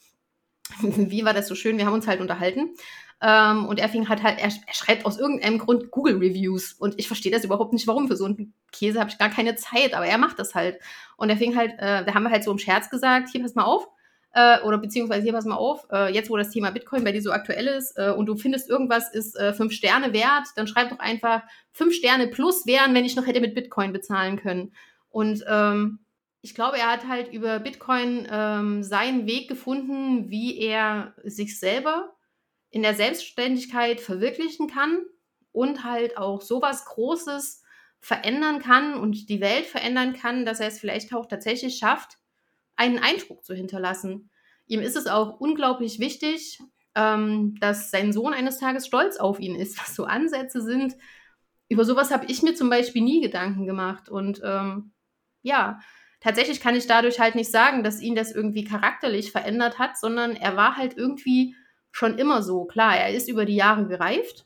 wie war das so schön? Wir haben uns halt unterhalten. Ähm, und er fing halt halt, er, er, schreibt aus irgendeinem Grund Google Reviews. Und ich verstehe das überhaupt nicht, warum. Für so einen Käse habe ich gar keine Zeit, aber er macht das halt. Und er fing halt, äh, da haben wir halt so im Scherz gesagt, hier, pass mal auf, äh, oder beziehungsweise hier pass mal auf, äh, jetzt wo das Thema Bitcoin bei dir so aktuell ist äh, und du findest irgendwas ist äh, fünf Sterne wert, dann schreib doch einfach fünf Sterne plus wären, wenn ich noch hätte mit Bitcoin bezahlen können. Und ähm, ich glaube, er hat halt über Bitcoin ähm, seinen Weg gefunden, wie er sich selber in der Selbstständigkeit verwirklichen kann und halt auch sowas Großes verändern kann und die Welt verändern kann, dass er es vielleicht auch tatsächlich schafft, einen Eindruck zu hinterlassen. Ihm ist es auch unglaublich wichtig, ähm, dass sein Sohn eines Tages stolz auf ihn ist, was so Ansätze sind. Über sowas habe ich mir zum Beispiel nie Gedanken gemacht. Und ähm, ja, tatsächlich kann ich dadurch halt nicht sagen, dass ihn das irgendwie charakterlich verändert hat, sondern er war halt irgendwie schon immer so. Klar, er ist über die Jahre gereift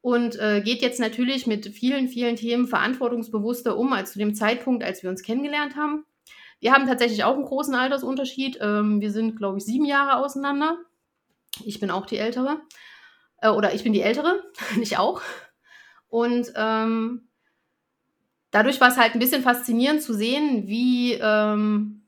und äh, geht jetzt natürlich mit vielen, vielen Themen verantwortungsbewusster um als zu dem Zeitpunkt, als wir uns kennengelernt haben. Wir haben tatsächlich auch einen großen Altersunterschied. Ähm, wir sind, glaube ich, sieben Jahre auseinander. Ich bin auch die Ältere. Äh, oder ich bin die Ältere, nicht auch. Und ähm, dadurch war es halt ein bisschen faszinierend zu sehen, wie ähm,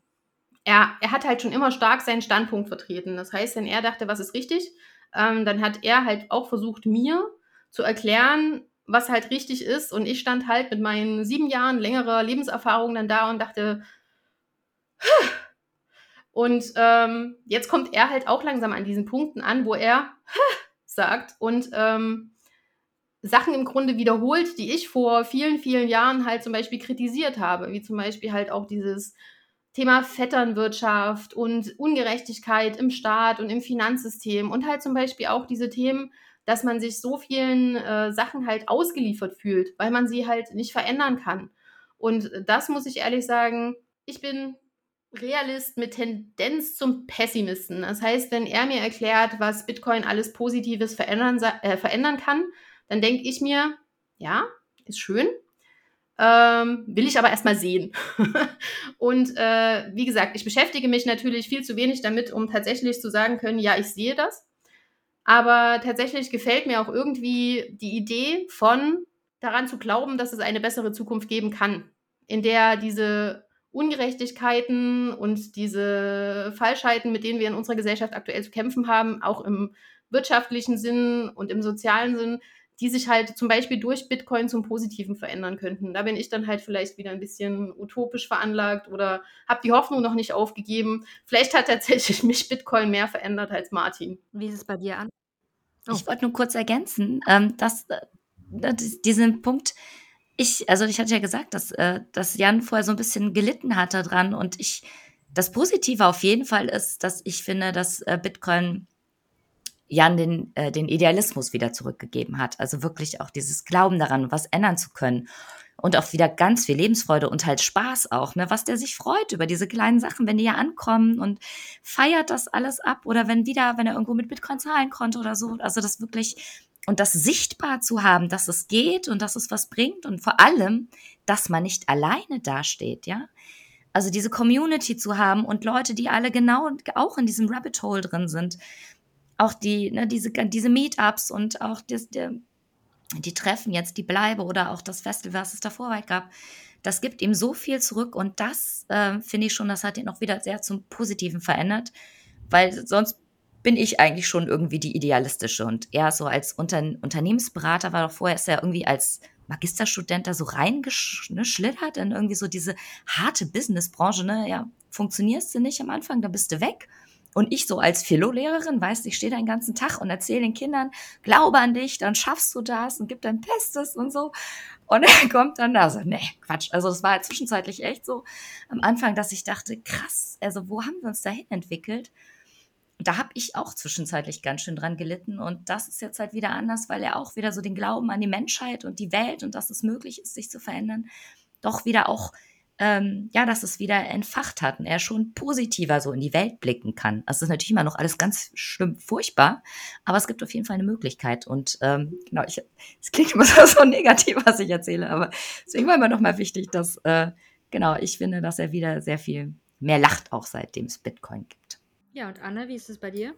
er, er hat halt schon immer stark seinen Standpunkt vertreten. Das heißt, wenn er dachte, was ist richtig, ähm, dann hat er halt auch versucht, mir zu erklären, was halt richtig ist. Und ich stand halt mit meinen sieben Jahren längerer Lebenserfahrung dann da und dachte, und ähm, jetzt kommt er halt auch langsam an diesen Punkten an, wo er sagt und ähm, Sachen im Grunde wiederholt, die ich vor vielen, vielen Jahren halt zum Beispiel kritisiert habe, wie zum Beispiel halt auch dieses Thema Vetternwirtschaft und Ungerechtigkeit im Staat und im Finanzsystem und halt zum Beispiel auch diese Themen, dass man sich so vielen äh, Sachen halt ausgeliefert fühlt, weil man sie halt nicht verändern kann. Und das muss ich ehrlich sagen, ich bin Realist mit Tendenz zum Pessimisten. Das heißt, wenn er mir erklärt, was Bitcoin alles Positives verändern, äh, verändern kann, dann denke ich mir, ja, ist schön. Ähm, will ich aber erstmal sehen. und äh, wie gesagt, ich beschäftige mich natürlich viel zu wenig damit, um tatsächlich zu sagen können, ja, ich sehe das. Aber tatsächlich gefällt mir auch irgendwie die Idee von daran zu glauben, dass es eine bessere Zukunft geben kann, in der diese Ungerechtigkeiten und diese Falschheiten, mit denen wir in unserer Gesellschaft aktuell zu kämpfen haben, auch im wirtschaftlichen Sinn und im sozialen Sinn, die sich halt zum Beispiel durch Bitcoin zum Positiven verändern könnten. Da bin ich dann halt vielleicht wieder ein bisschen utopisch veranlagt oder habe die Hoffnung noch nicht aufgegeben. Vielleicht hat tatsächlich mich Bitcoin mehr verändert als Martin. Wie ist es bei dir an? Oh. Ich wollte nur kurz ergänzen, ähm, dass, äh, dass diesen Punkt, ich, also ich hatte ja gesagt, dass, äh, dass Jan vorher so ein bisschen gelitten hatte dran und ich, das Positive auf jeden Fall ist, dass ich finde, dass äh, Bitcoin Jan den, äh, den Idealismus wieder zurückgegeben hat. Also wirklich auch dieses Glauben daran, was ändern zu können. und auch wieder ganz viel Lebensfreude und halt Spaß auch, ne, was der sich freut über diese kleinen Sachen, wenn die ja ankommen und feiert das alles ab oder wenn wieder, wenn er irgendwo mit Bitcoin zahlen konnte oder so, also das wirklich und das sichtbar zu haben, dass es geht und dass es was bringt und vor allem, dass man nicht alleine dasteht, ja. Also diese Community zu haben und Leute, die alle genau auch in diesem Rabbit Hole drin sind. Auch die, ne, diese, diese Meetups und auch das, der, die Treffen jetzt, die Bleibe oder auch das Festival, was es davor weit gab, das gibt ihm so viel zurück und das äh, finde ich schon, das hat ihn auch wieder sehr zum Positiven verändert, weil sonst bin ich eigentlich schon irgendwie die idealistische und er so als Unter Unternehmensberater war doch vorher ist er irgendwie als Magisterstudent da so reingeschlittert in irgendwie so diese harte Businessbranche, ne? Ja, funktionierst du nicht am Anfang, dann bist du weg. Und ich so als Philo-Lehrerin, weißt, ich stehe da den ganzen Tag und erzähle den Kindern, glaube an dich, dann schaffst du das und gib dein Bestes und so. Und er kommt dann da so, nee, Quatsch. Also das war zwischenzeitlich echt so am Anfang, dass ich dachte, krass, also wo haben wir uns dahin entwickelt? da habe ich auch zwischenzeitlich ganz schön dran gelitten. Und das ist jetzt halt wieder anders, weil er auch wieder so den Glauben an die Menschheit und die Welt und dass es möglich ist, sich zu verändern, doch wieder auch, ähm, ja, dass es wieder entfacht hat und er schon positiver so in die Welt blicken kann. Es ist natürlich immer noch alles ganz schlimm, furchtbar, aber es gibt auf jeden Fall eine Möglichkeit. Und ähm, genau, ich, es klingt immer so negativ, was ich erzähle, aber deswegen war immer noch mal wichtig, dass, äh, genau, ich finde, dass er wieder sehr viel mehr lacht, auch seitdem es Bitcoin gibt. Ja, und Anne, wie ist es bei dir?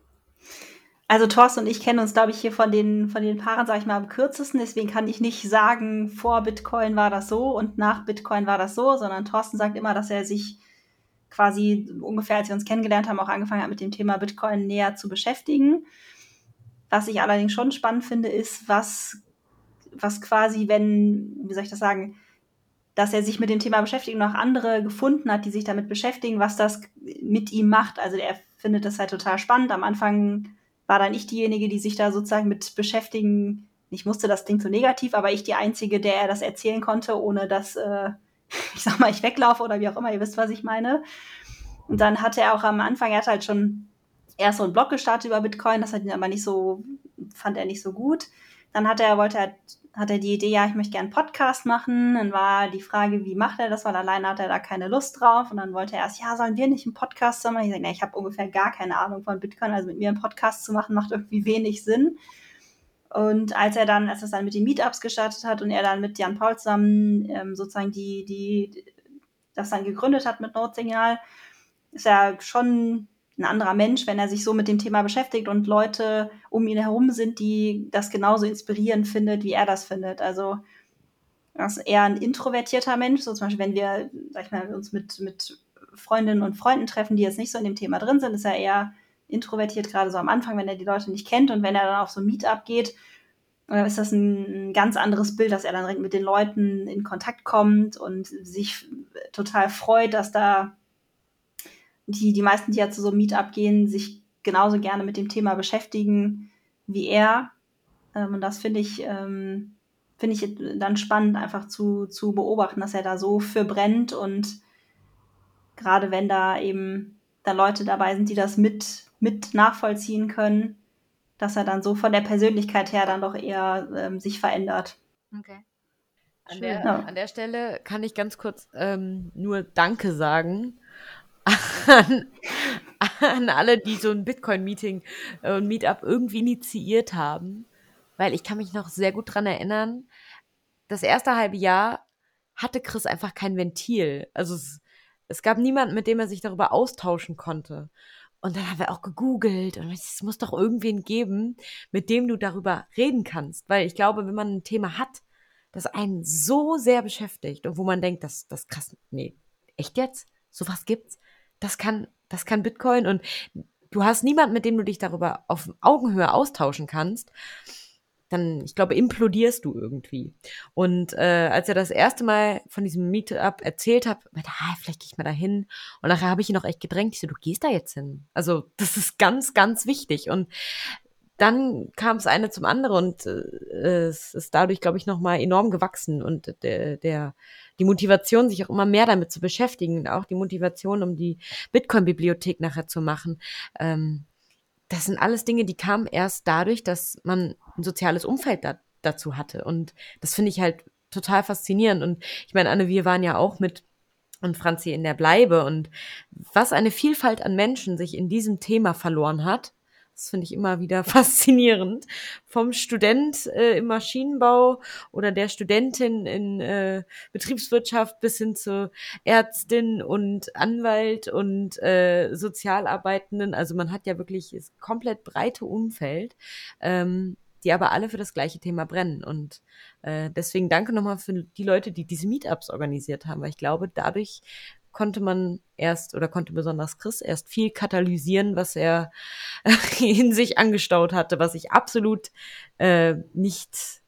Also Thorsten und ich kennen uns, glaube ich, hier von den, von den Paaren, sage ich mal, am kürzesten. Deswegen kann ich nicht sagen, vor Bitcoin war das so und nach Bitcoin war das so, sondern Thorsten sagt immer, dass er sich quasi ungefähr, als wir uns kennengelernt haben, auch angefangen hat, mit dem Thema Bitcoin näher zu beschäftigen. Was ich allerdings schon spannend finde, ist, was, was quasi, wenn, wie soll ich das sagen, dass er sich mit dem Thema beschäftigt und auch andere gefunden hat, die sich damit beschäftigen, was das mit ihm macht. Also er findet das halt total spannend. Am Anfang war dann ich diejenige, die sich da sozusagen mit beschäftigen. Ich musste, das klingt so negativ, aber ich die Einzige, der er das erzählen konnte, ohne dass, äh, ich sag mal, ich weglaufe oder wie auch immer, ihr wisst, was ich meine. Und dann hatte er auch am Anfang, er hat halt schon erst so einen Blog gestartet über Bitcoin, das hat ihn aber nicht so, fand er nicht so gut. Dann hat er, wollte er hat er die Idee, ja, ich möchte gerne einen Podcast machen. Dann war die Frage, wie macht er das, weil alleine hat er da keine Lust drauf. Und dann wollte er erst, ja, sollen wir nicht einen Podcast machen? Ich sage, nee, ich habe ungefähr gar keine Ahnung von Bitcoin, also mit mir einen Podcast zu machen, macht irgendwie wenig Sinn. Und als er dann, als es dann mit den Meetups gestartet hat und er dann mit Jan Paul zusammen ähm, sozusagen die, die, das dann gegründet hat mit Notsignal, ist er schon ein anderer Mensch, wenn er sich so mit dem Thema beschäftigt und Leute um ihn herum sind, die das genauso inspirierend findet, wie er das findet. Also er ist eher ein introvertierter Mensch, so zum Beispiel, wenn wir, sag ich mal, uns mit, mit Freundinnen und Freunden treffen, die jetzt nicht so in dem Thema drin sind, ist er eher introvertiert, gerade so am Anfang, wenn er die Leute nicht kennt und wenn er dann auf so ein Meetup geht, äh, ist das ein ganz anderes Bild, dass er dann mit den Leuten in Kontakt kommt und sich total freut, dass da die, die meisten, die ja zu so einem Meetup gehen, sich genauso gerne mit dem Thema beschäftigen wie er. Ähm, und das finde ich, ähm, finde ich dann spannend, einfach zu, zu beobachten, dass er da so für brennt und gerade wenn da eben da Leute dabei sind, die das mit, mit nachvollziehen können, dass er dann so von der Persönlichkeit her dann doch eher ähm, sich verändert. Okay. An der, ja. an der Stelle kann ich ganz kurz ähm, nur Danke sagen an, an alle, die so ein Bitcoin-Meeting und äh, Meetup irgendwie initiiert haben. Weil ich kann mich noch sehr gut dran erinnern, das erste halbe Jahr hatte Chris einfach kein Ventil. Also es, es gab niemanden, mit dem er sich darüber austauschen konnte. Und dann haben wir auch gegoogelt und es muss doch irgendwen geben, mit dem du darüber reden kannst. Weil ich glaube, wenn man ein Thema hat, das einen so sehr beschäftigt und wo man denkt, das, das krass, nee, echt jetzt? Sowas gibt's? Das kann, das kann Bitcoin und du hast niemanden, mit dem du dich darüber auf Augenhöhe austauschen kannst, dann, ich glaube, implodierst du irgendwie. Und äh, als er das erste Mal von diesem Meetup erzählt hat, meinte, ah, vielleicht gehe ich mal da hin. Und nachher habe ich ihn auch echt gedrängt. Ich so, du gehst da jetzt hin. Also, das ist ganz, ganz wichtig. Und dann kam es eine zum anderen und äh, es ist dadurch, glaube ich, nochmal enorm gewachsen. Und der, der die Motivation, sich auch immer mehr damit zu beschäftigen und auch die Motivation, um die Bitcoin-Bibliothek nachher zu machen. Ähm, das sind alles Dinge, die kamen erst dadurch, dass man ein soziales Umfeld da, dazu hatte. Und das finde ich halt total faszinierend. Und ich meine, Anne, wir waren ja auch mit und Franzi in der Bleibe und was eine Vielfalt an Menschen sich in diesem Thema verloren hat. Das finde ich immer wieder faszinierend. Vom Student äh, im Maschinenbau oder der Studentin in äh, Betriebswirtschaft bis hin zu Ärztin und Anwalt und äh, Sozialarbeitenden. Also man hat ja wirklich das komplett breite Umfeld, ähm, die aber alle für das gleiche Thema brennen. Und äh, deswegen danke nochmal für die Leute, die diese Meetups organisiert haben, weil ich glaube, dadurch konnte man erst oder konnte besonders Chris erst viel katalysieren, was er in sich angestaut hatte, was ich absolut äh, nicht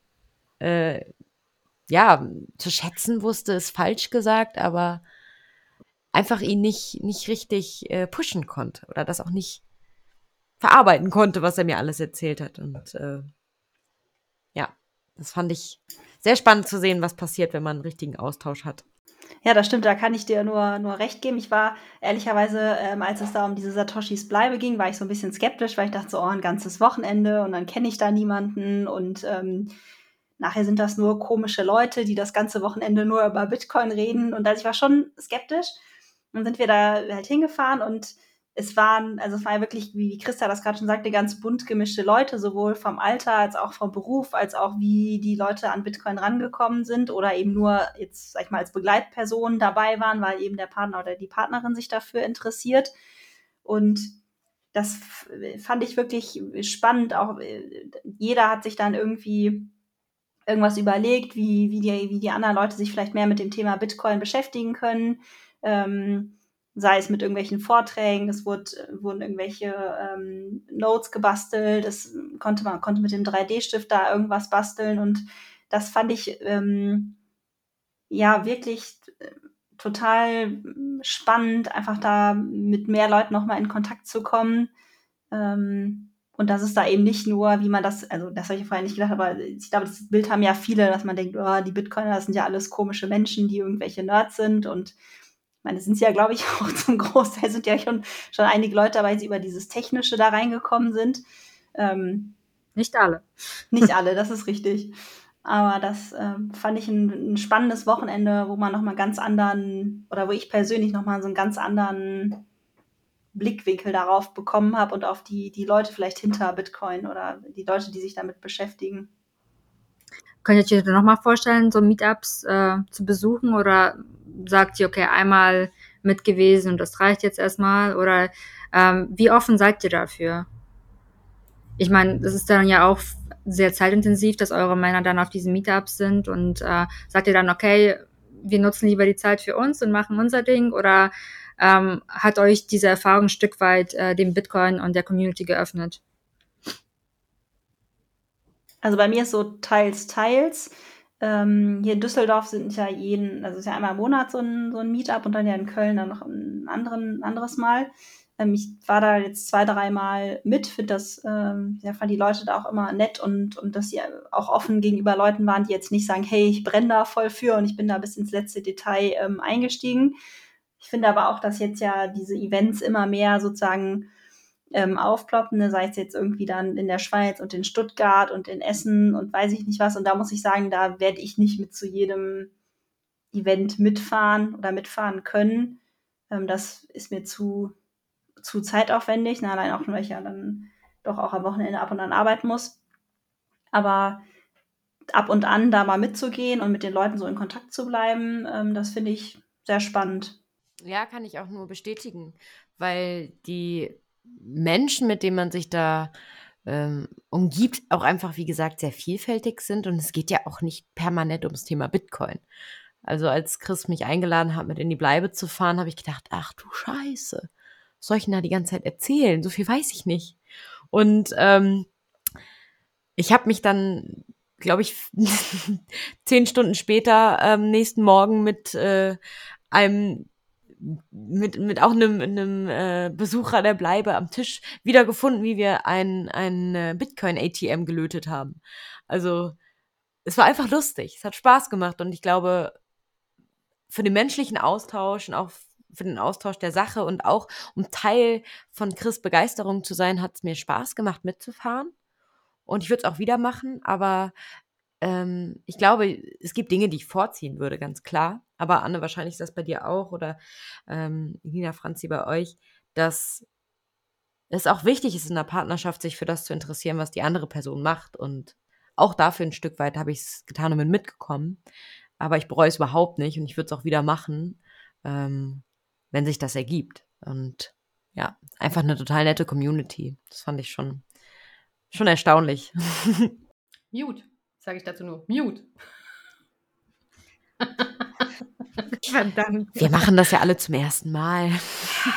äh, ja zu schätzen wusste, ist falsch gesagt, aber einfach ihn nicht nicht richtig äh, pushen konnte oder das auch nicht verarbeiten konnte, was er mir alles erzählt hat und äh, ja, das fand ich sehr spannend zu sehen, was passiert, wenn man einen richtigen Austausch hat. Ja, das stimmt, da kann ich dir nur, nur recht geben. Ich war ehrlicherweise, ähm, als es da um diese Satoshis Bleibe ging, war ich so ein bisschen skeptisch, weil ich dachte so, oh, ein ganzes Wochenende und dann kenne ich da niemanden und ähm, nachher sind das nur komische Leute, die das ganze Wochenende nur über Bitcoin reden. Und also ich war schon skeptisch. Dann sind wir da halt hingefahren und es waren, also es war ja wirklich, wie Christa das gerade schon sagte, ganz bunt gemischte Leute, sowohl vom Alter als auch vom Beruf, als auch wie die Leute an Bitcoin rangekommen sind oder eben nur jetzt, sag ich mal, als Begleitpersonen dabei waren, weil eben der Partner oder die Partnerin sich dafür interessiert. Und das fand ich wirklich spannend. Auch äh, jeder hat sich dann irgendwie irgendwas überlegt, wie, wie, die, wie die anderen Leute sich vielleicht mehr mit dem Thema Bitcoin beschäftigen können. Ähm, sei es mit irgendwelchen Vorträgen, es wurde, wurden irgendwelche ähm, Notes gebastelt, es konnte man konnte mit dem 3D-Stift da irgendwas basteln und das fand ich ähm, ja wirklich äh, total spannend, einfach da mit mehr Leuten nochmal in Kontakt zu kommen. Ähm, und das ist da eben nicht nur, wie man das, also das habe ich vorher nicht gedacht, aber ich glaube, das Bild haben ja viele, dass man denkt, oh, die Bitcoiner, das sind ja alles komische Menschen, die irgendwelche Nerds sind und meine, es sind ja, glaube ich, auch zum Großteil sind ja schon, schon einige Leute dabei, die über dieses Technische da reingekommen sind. Ähm, nicht alle. Nicht alle, das ist richtig. Aber das äh, fand ich ein, ein, spannendes Wochenende, wo man nochmal ganz anderen, oder wo ich persönlich nochmal so einen ganz anderen Blickwinkel darauf bekommen habe und auf die, die Leute vielleicht hinter Bitcoin oder die Leute, die sich damit beschäftigen. Könnt ihr euch nochmal vorstellen, so Meetups äh, zu besuchen oder sagt ihr, okay, einmal mit gewesen und das reicht jetzt erstmal? Oder ähm, wie offen seid ihr dafür? Ich meine, das ist dann ja auch sehr zeitintensiv, dass eure Männer dann auf diesen Meetups sind und äh, sagt ihr dann, okay, wir nutzen lieber die Zeit für uns und machen unser Ding oder ähm, hat euch diese Erfahrung ein Stück weit äh, dem Bitcoin und der Community geöffnet? Also bei mir ist so teils, teils. Ähm, hier in Düsseldorf sind ja jeden, also ist ja einmal im Monat so ein, so ein Meetup und dann ja in Köln dann noch ein anderen, anderes Mal. Ähm, ich war da jetzt zwei, dreimal mit, finde das, ähm, ja, fand die Leute da auch immer nett und, und dass sie auch offen gegenüber Leuten waren, die jetzt nicht sagen, hey, ich brenne da voll für und ich bin da bis ins letzte Detail ähm, eingestiegen. Ich finde aber auch, dass jetzt ja diese Events immer mehr sozusagen ähm, aufploppen, ne? sei es jetzt irgendwie dann in der Schweiz und in Stuttgart und in Essen und weiß ich nicht was. Und da muss ich sagen, da werde ich nicht mit zu jedem Event mitfahren oder mitfahren können. Ähm, das ist mir zu, zu zeitaufwendig, ne? allein auch, weil ich ja dann doch auch am Wochenende ab und an arbeiten muss. Aber ab und an da mal mitzugehen und mit den Leuten so in Kontakt zu bleiben, ähm, das finde ich sehr spannend. Ja, kann ich auch nur bestätigen, weil die Menschen, mit denen man sich da ähm, umgibt, auch einfach, wie gesagt, sehr vielfältig sind. Und es geht ja auch nicht permanent ums Thema Bitcoin. Also als Chris mich eingeladen hat, mit in die Bleibe zu fahren, habe ich gedacht, ach du Scheiße, was soll ich denn da die ganze Zeit erzählen? So viel weiß ich nicht. Und ähm, ich habe mich dann, glaube ich, zehn Stunden später ähm, nächsten Morgen mit äh, einem mit, mit auch einem, einem äh, Besucher der Bleibe am Tisch wiedergefunden, wie wir ein, ein äh, Bitcoin-ATM gelötet haben. Also es war einfach lustig, es hat Spaß gemacht und ich glaube, für den menschlichen Austausch und auch für den Austausch der Sache und auch um Teil von Chris Begeisterung zu sein, hat es mir Spaß gemacht mitzufahren. Und ich würde es auch wieder machen, aber ähm, ich glaube, es gibt Dinge, die ich vorziehen würde, ganz klar. Aber Anne, wahrscheinlich ist das bei dir auch oder ähm, Nina Franzi bei euch, dass es auch wichtig ist in der Partnerschaft, sich für das zu interessieren, was die andere Person macht. Und auch dafür ein Stück weit habe ich es getan und bin mitgekommen. Aber ich bereue es überhaupt nicht und ich würde es auch wieder machen, ähm, wenn sich das ergibt. Und ja, einfach eine total nette Community. Das fand ich schon, schon erstaunlich. Mute, sage ich dazu nur. Mute. Verdammt. Wir machen das ja alle zum ersten Mal.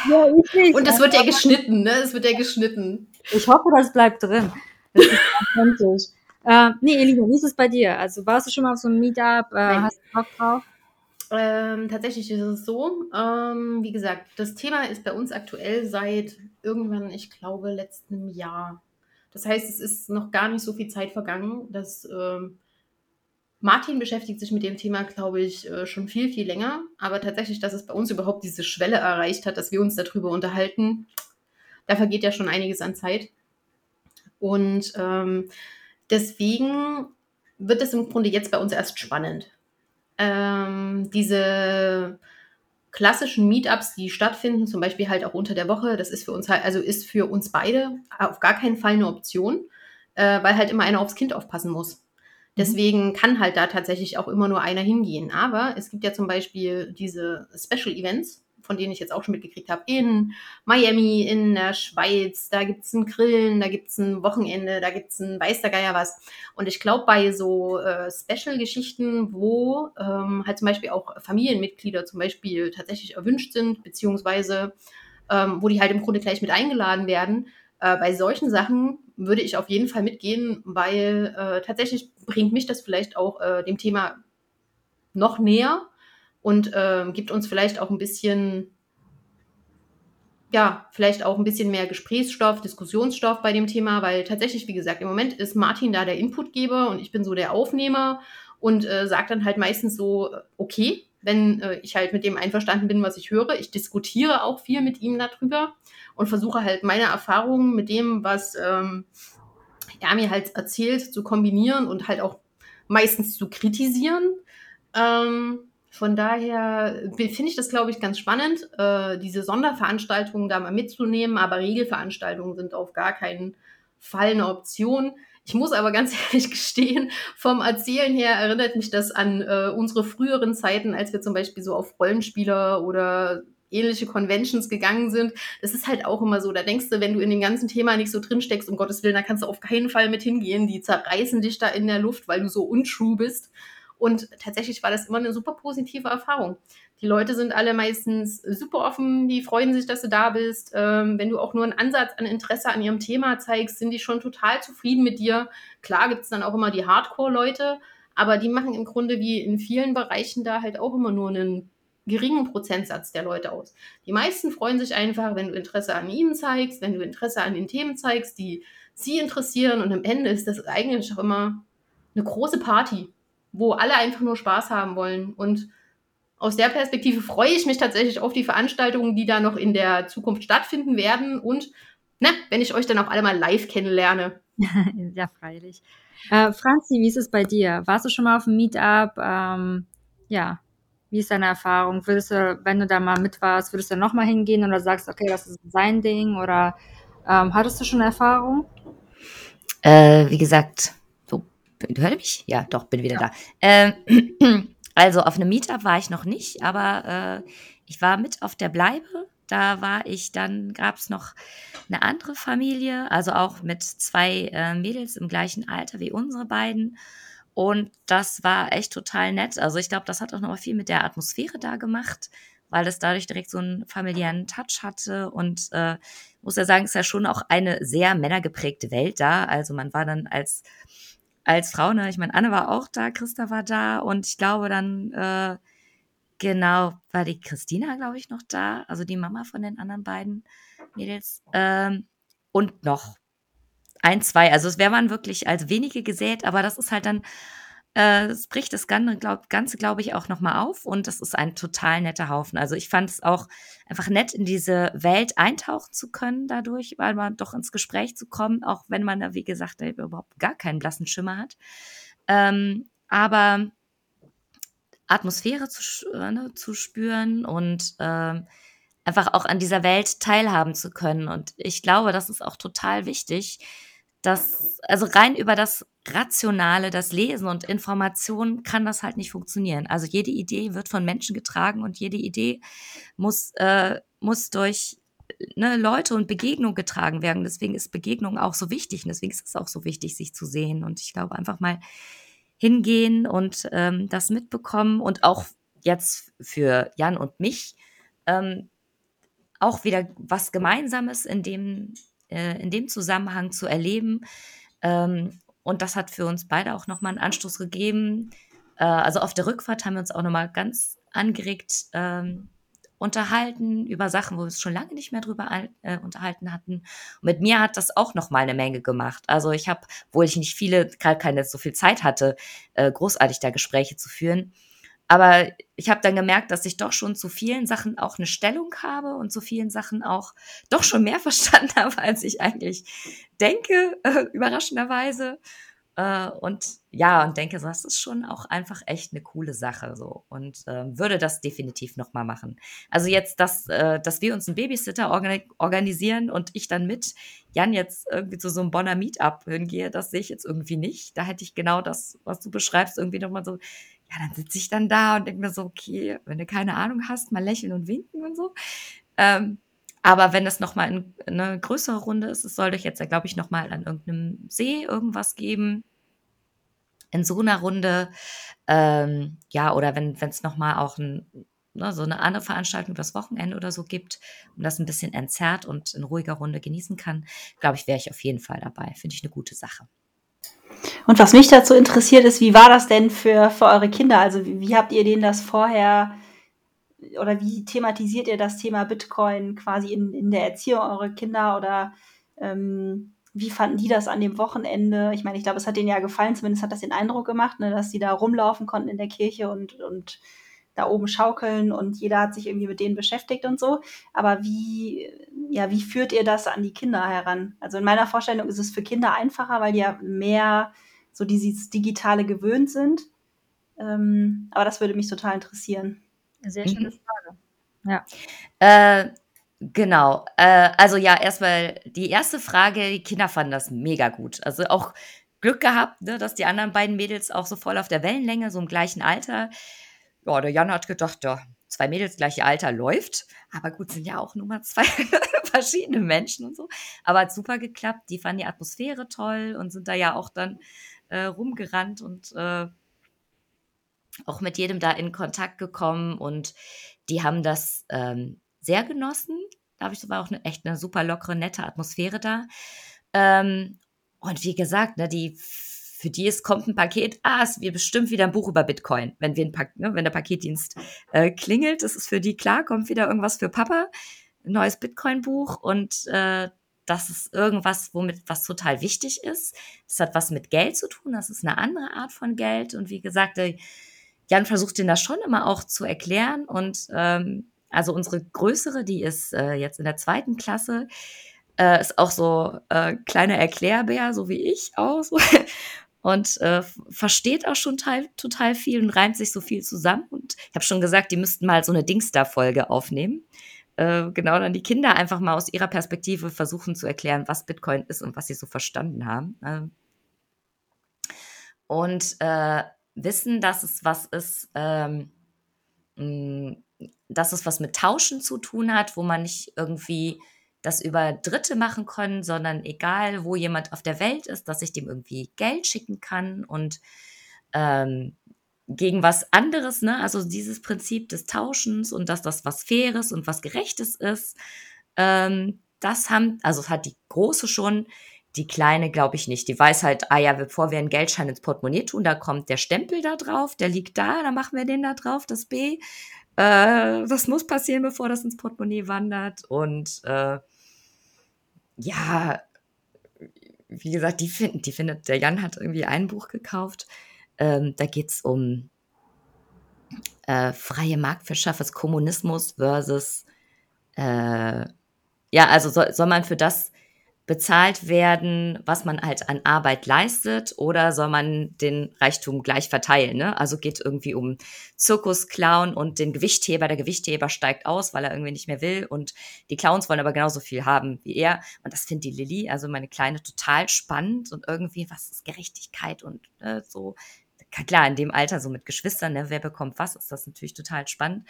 Ja, ich nicht. Und das wird ja geschnitten, ne? Das wird ja geschnitten. Ich hoffe, das bleibt drin. Das ist authentisch. Äh, nee, Elina, wie ist es bei dir? Also warst du schon mal auf so einem Meetup? Äh, hast du Bock drauf? Ähm, tatsächlich ist es so, ähm, wie gesagt, das Thema ist bei uns aktuell seit irgendwann, ich glaube, letztem Jahr. Das heißt, es ist noch gar nicht so viel Zeit vergangen, dass ähm, Martin beschäftigt sich mit dem Thema, glaube ich, äh, schon viel, viel länger. Aber tatsächlich, dass es bei uns überhaupt diese Schwelle erreicht hat, dass wir uns darüber unterhalten, da vergeht ja schon einiges an Zeit. Und ähm, deswegen wird es im Grunde jetzt bei uns erst spannend. Ähm, diese klassischen Meetups, die stattfinden, zum Beispiel halt auch unter der Woche, das ist für uns halt, also ist für uns beide auf gar keinen Fall eine Option, äh, weil halt immer einer aufs Kind aufpassen muss. Mhm. Deswegen kann halt da tatsächlich auch immer nur einer hingehen. Aber es gibt ja zum Beispiel diese Special Events, von denen ich jetzt auch schon mitgekriegt habe, in Miami, in der Schweiz, da gibt es ein Grillen, da gibt es ein Wochenende, da gibt es ein weiß der Geier was. Und ich glaube, bei so äh, Special-Geschichten, wo ähm, halt zum Beispiel auch Familienmitglieder zum Beispiel tatsächlich erwünscht sind, beziehungsweise ähm, wo die halt im Grunde gleich mit eingeladen werden, äh, bei solchen Sachen würde ich auf jeden Fall mitgehen, weil äh, tatsächlich bringt mich das vielleicht auch äh, dem Thema noch näher und äh, gibt uns vielleicht auch ein bisschen, ja, vielleicht auch ein bisschen mehr Gesprächsstoff, Diskussionsstoff bei dem Thema, weil tatsächlich, wie gesagt, im Moment ist Martin da der Inputgeber und ich bin so der Aufnehmer und äh, sage dann halt meistens so, okay, wenn äh, ich halt mit dem einverstanden bin, was ich höre. Ich diskutiere auch viel mit ihm darüber und versuche halt meine Erfahrungen mit dem, was ähm, er mir halt erzählt, zu kombinieren und halt auch meistens zu kritisieren. Ähm, von daher finde ich das, glaube ich, ganz spannend, äh, diese Sonderveranstaltungen da mal mitzunehmen, aber Regelveranstaltungen sind auf gar keinen Fall eine Option. Ich muss aber ganz ehrlich gestehen, vom Erzählen her erinnert mich das an äh, unsere früheren Zeiten, als wir zum Beispiel so auf Rollenspieler oder ähnliche Conventions gegangen sind. Das ist halt auch immer so. Da denkst du, wenn du in dem ganzen Thema nicht so drin steckst, um Gottes Willen, da kannst du auf keinen Fall mit hingehen. Die zerreißen dich da in der Luft, weil du so untrue bist. Und tatsächlich war das immer eine super positive Erfahrung. Die Leute sind alle meistens super offen, die freuen sich, dass du da bist. Ähm, wenn du auch nur einen Ansatz an Interesse an ihrem Thema zeigst, sind die schon total zufrieden mit dir. Klar gibt es dann auch immer die Hardcore-Leute, aber die machen im Grunde wie in vielen Bereichen da halt auch immer nur einen geringen Prozentsatz der Leute aus. Die meisten freuen sich einfach, wenn du Interesse an ihnen zeigst, wenn du Interesse an den Themen zeigst, die sie interessieren. Und am Ende ist das eigentlich auch immer eine große Party, wo alle einfach nur Spaß haben wollen. Und aus der Perspektive freue ich mich tatsächlich auf die Veranstaltungen, die da noch in der Zukunft stattfinden werden und na, wenn ich euch dann auch alle mal live kennenlerne. ja, freilich. Äh, Franzi, wie ist es bei dir? Warst du schon mal auf dem Meetup? Ähm, ja, wie ist deine Erfahrung? Würdest du, wenn du da mal mit warst, würdest du nochmal hingehen oder sagst, okay, das ist sein Ding? Oder ähm, hattest du schon Erfahrung? Äh, wie gesagt, so, hört mich? Ja, doch, bin wieder ja. da. Ähm, Also auf einem Meetup war ich noch nicht, aber äh, ich war mit auf der Bleibe. Da war ich, dann gab es noch eine andere Familie, also auch mit zwei äh, Mädels im gleichen Alter wie unsere beiden. Und das war echt total nett. Also ich glaube, das hat auch noch mal viel mit der Atmosphäre da gemacht, weil es dadurch direkt so einen familiären Touch hatte. Und äh, muss ja sagen, ist ja schon auch eine sehr männergeprägte Welt da. Also man war dann als als Frau, ne? Ich meine, Anne war auch da, Christa war da und ich glaube dann, äh, genau, war die Christina, glaube ich, noch da, also die Mama von den anderen beiden Mädels. Ähm, und noch ein, zwei. Also es wäre man wirklich als wenige gesät, aber das ist halt dann äh, es bricht das Ganze, glaub, Ganze glaube ich, auch nochmal auf und das ist ein total netter Haufen. Also ich fand es auch einfach nett, in diese Welt eintauchen zu können dadurch, weil man doch ins Gespräch zu kommen, auch wenn man da, wie gesagt, überhaupt gar keinen blassen Schimmer hat. Ähm, aber Atmosphäre zu, äh, ne, zu spüren und ähm, einfach auch an dieser Welt teilhaben zu können. Und ich glaube, das ist auch total wichtig, dass, also rein über das Rationale, das Lesen und Information kann das halt nicht funktionieren. Also jede Idee wird von Menschen getragen und jede Idee muss, äh, muss durch ne, Leute und Begegnung getragen werden. Deswegen ist Begegnung auch so wichtig und deswegen ist es auch so wichtig, sich zu sehen. Und ich glaube, einfach mal hingehen und ähm, das mitbekommen und auch jetzt für Jan und mich ähm, auch wieder was Gemeinsames in dem, äh, in dem Zusammenhang zu erleben. Ähm, und das hat für uns beide auch nochmal einen Anstoß gegeben. Äh, also auf der Rückfahrt haben wir uns auch nochmal ganz angeregt ähm, unterhalten über Sachen, wo wir uns schon lange nicht mehr drüber äh, unterhalten hatten. Und mit mir hat das auch nochmal eine Menge gemacht. Also ich habe, wo ich nicht viele, keine so viel Zeit hatte, äh, großartig da Gespräche zu führen, aber ich habe dann gemerkt, dass ich doch schon zu vielen Sachen auch eine Stellung habe und zu vielen Sachen auch doch schon mehr verstanden habe, als ich eigentlich denke, äh, überraschenderweise. Äh, und ja, und denke, das ist schon auch einfach echt eine coole Sache so und äh, würde das definitiv nochmal machen. Also jetzt, dass, äh, dass wir uns einen Babysitter organ organisieren und ich dann mit Jan jetzt irgendwie zu so einem Bonner Meetup hingehe, das sehe ich jetzt irgendwie nicht. Da hätte ich genau das, was du beschreibst, irgendwie nochmal so, ja, dann sitze ich dann da und denke mir so, okay, wenn du keine Ahnung hast, mal lächeln und winken und so. Ähm, aber wenn es nochmal in, eine größere Runde ist, es soll doch jetzt, glaube ich, nochmal an irgendeinem See irgendwas geben. In so einer Runde, ähm, ja, oder wenn es nochmal auch ein, ne, so eine andere Veranstaltung das Wochenende oder so gibt und das ein bisschen entzerrt und in ruhiger Runde genießen kann, glaube ich, wäre ich auf jeden Fall dabei. Finde ich eine gute Sache. Und was mich dazu interessiert ist, wie war das denn für, für eure Kinder? Also wie, wie habt ihr denen das vorher oder wie thematisiert ihr das Thema Bitcoin quasi in, in der Erziehung eurer Kinder oder ähm, wie fanden die das an dem Wochenende? Ich meine, ich glaube, es hat denen ja gefallen, zumindest hat das den Eindruck gemacht, ne, dass sie da rumlaufen konnten in der Kirche und, und da oben schaukeln und jeder hat sich irgendwie mit denen beschäftigt und so. Aber wie, ja, wie führt ihr das an die Kinder heran? Also in meiner Vorstellung ist es für Kinder einfacher, weil die ja mehr so dieses Digitale gewöhnt sind. Ähm, aber das würde mich total interessieren. Sehr schöne mhm. Frage. Ja. Äh, genau. Äh, also ja, erstmal die erste Frage, die Kinder fanden das mega gut. Also auch Glück gehabt, ne, dass die anderen beiden Mädels auch so voll auf der Wellenlänge, so im gleichen Alter, ja, der Jan hat gedacht, ja, zwei Mädels gleiche Alter läuft. Aber gut, sind ja auch nur mal zwei verschiedene Menschen und so. Aber hat super geklappt. Die fanden die Atmosphäre toll und sind da ja auch dann äh, rumgerannt und äh, auch mit jedem da in Kontakt gekommen. Und die haben das ähm, sehr genossen. Da habe ich, war auch eine, echt eine super lockere, nette Atmosphäre da. Ähm, und wie gesagt, ne, die für die es kommt ein Paket, ah, es wird bestimmt wieder ein Buch über Bitcoin, wenn wir ein Pak ne, wenn der Paketdienst äh, klingelt, ist es für die klar, kommt wieder irgendwas für Papa, ein neues Bitcoin-Buch und äh, das ist irgendwas, womit was total wichtig ist. Das hat was mit Geld zu tun, das ist eine andere Art von Geld und wie gesagt, der Jan versucht den das schon immer auch zu erklären und ähm, also unsere größere, die ist äh, jetzt in der zweiten Klasse, äh, ist auch so äh, kleiner Erklärbär, so wie ich auch. So und äh, versteht auch schon teil, total viel und reimt sich so viel zusammen. Und ich habe schon gesagt, die müssten mal so eine Dingsda-Folge aufnehmen. Äh, genau, dann die Kinder einfach mal aus ihrer Perspektive versuchen zu erklären, was Bitcoin ist und was sie so verstanden haben. Äh, und äh, wissen, dass es was ist, ähm, mh, dass es was mit Tauschen zu tun hat, wo man nicht irgendwie das über Dritte machen können, sondern egal, wo jemand auf der Welt ist, dass ich dem irgendwie Geld schicken kann und ähm, gegen was anderes, ne? Also dieses Prinzip des Tauschens und dass das was Faires und was Gerechtes ist, ähm, das haben, also hat die Große schon, die Kleine glaube ich nicht. Die weiß halt, ah ja, bevor wir einen Geldschein ins Portemonnaie tun, da kommt der Stempel da drauf, der liegt da, da machen wir den da drauf, das B. Äh, das muss passieren, bevor das ins Portemonnaie wandert. Und äh, ja, wie gesagt, die finden, die findet, der Jan hat irgendwie ein Buch gekauft. Ähm, da geht es um äh, freie Marktwirtschaft, Kommunismus versus, äh, ja, also soll, soll man für das bezahlt werden, was man halt an Arbeit leistet, oder soll man den Reichtum gleich verteilen? Ne? Also geht irgendwie um Zirkusclown und den Gewichtheber. Der Gewichtheber steigt aus, weil er irgendwie nicht mehr will, und die Clowns wollen aber genauso viel haben wie er. Und das findet die Lilly, also meine Kleine, total spannend und irgendwie, was ist Gerechtigkeit und äh, so. Klar, in dem Alter, so mit Geschwistern, ne, wer bekommt was, ist das natürlich total spannend.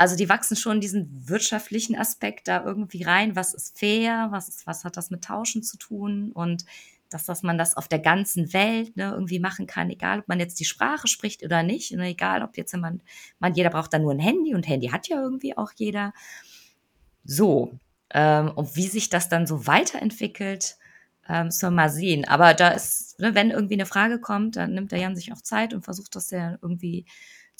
Also die wachsen schon diesen wirtschaftlichen Aspekt da irgendwie rein. Was ist fair? Was, ist, was hat das mit Tauschen zu tun? Und dass, dass man das auf der ganzen Welt ne, irgendwie machen kann, egal ob man jetzt die Sprache spricht oder nicht. Und egal ob jetzt jemand, man, jeder braucht dann nur ein Handy und Handy hat ja irgendwie auch jeder. So. Ähm, und wie sich das dann so weiterentwickelt, ähm, soll mal sehen. Aber da ist, ne, wenn irgendwie eine Frage kommt, dann nimmt der Jan sich auch Zeit und versucht das ja irgendwie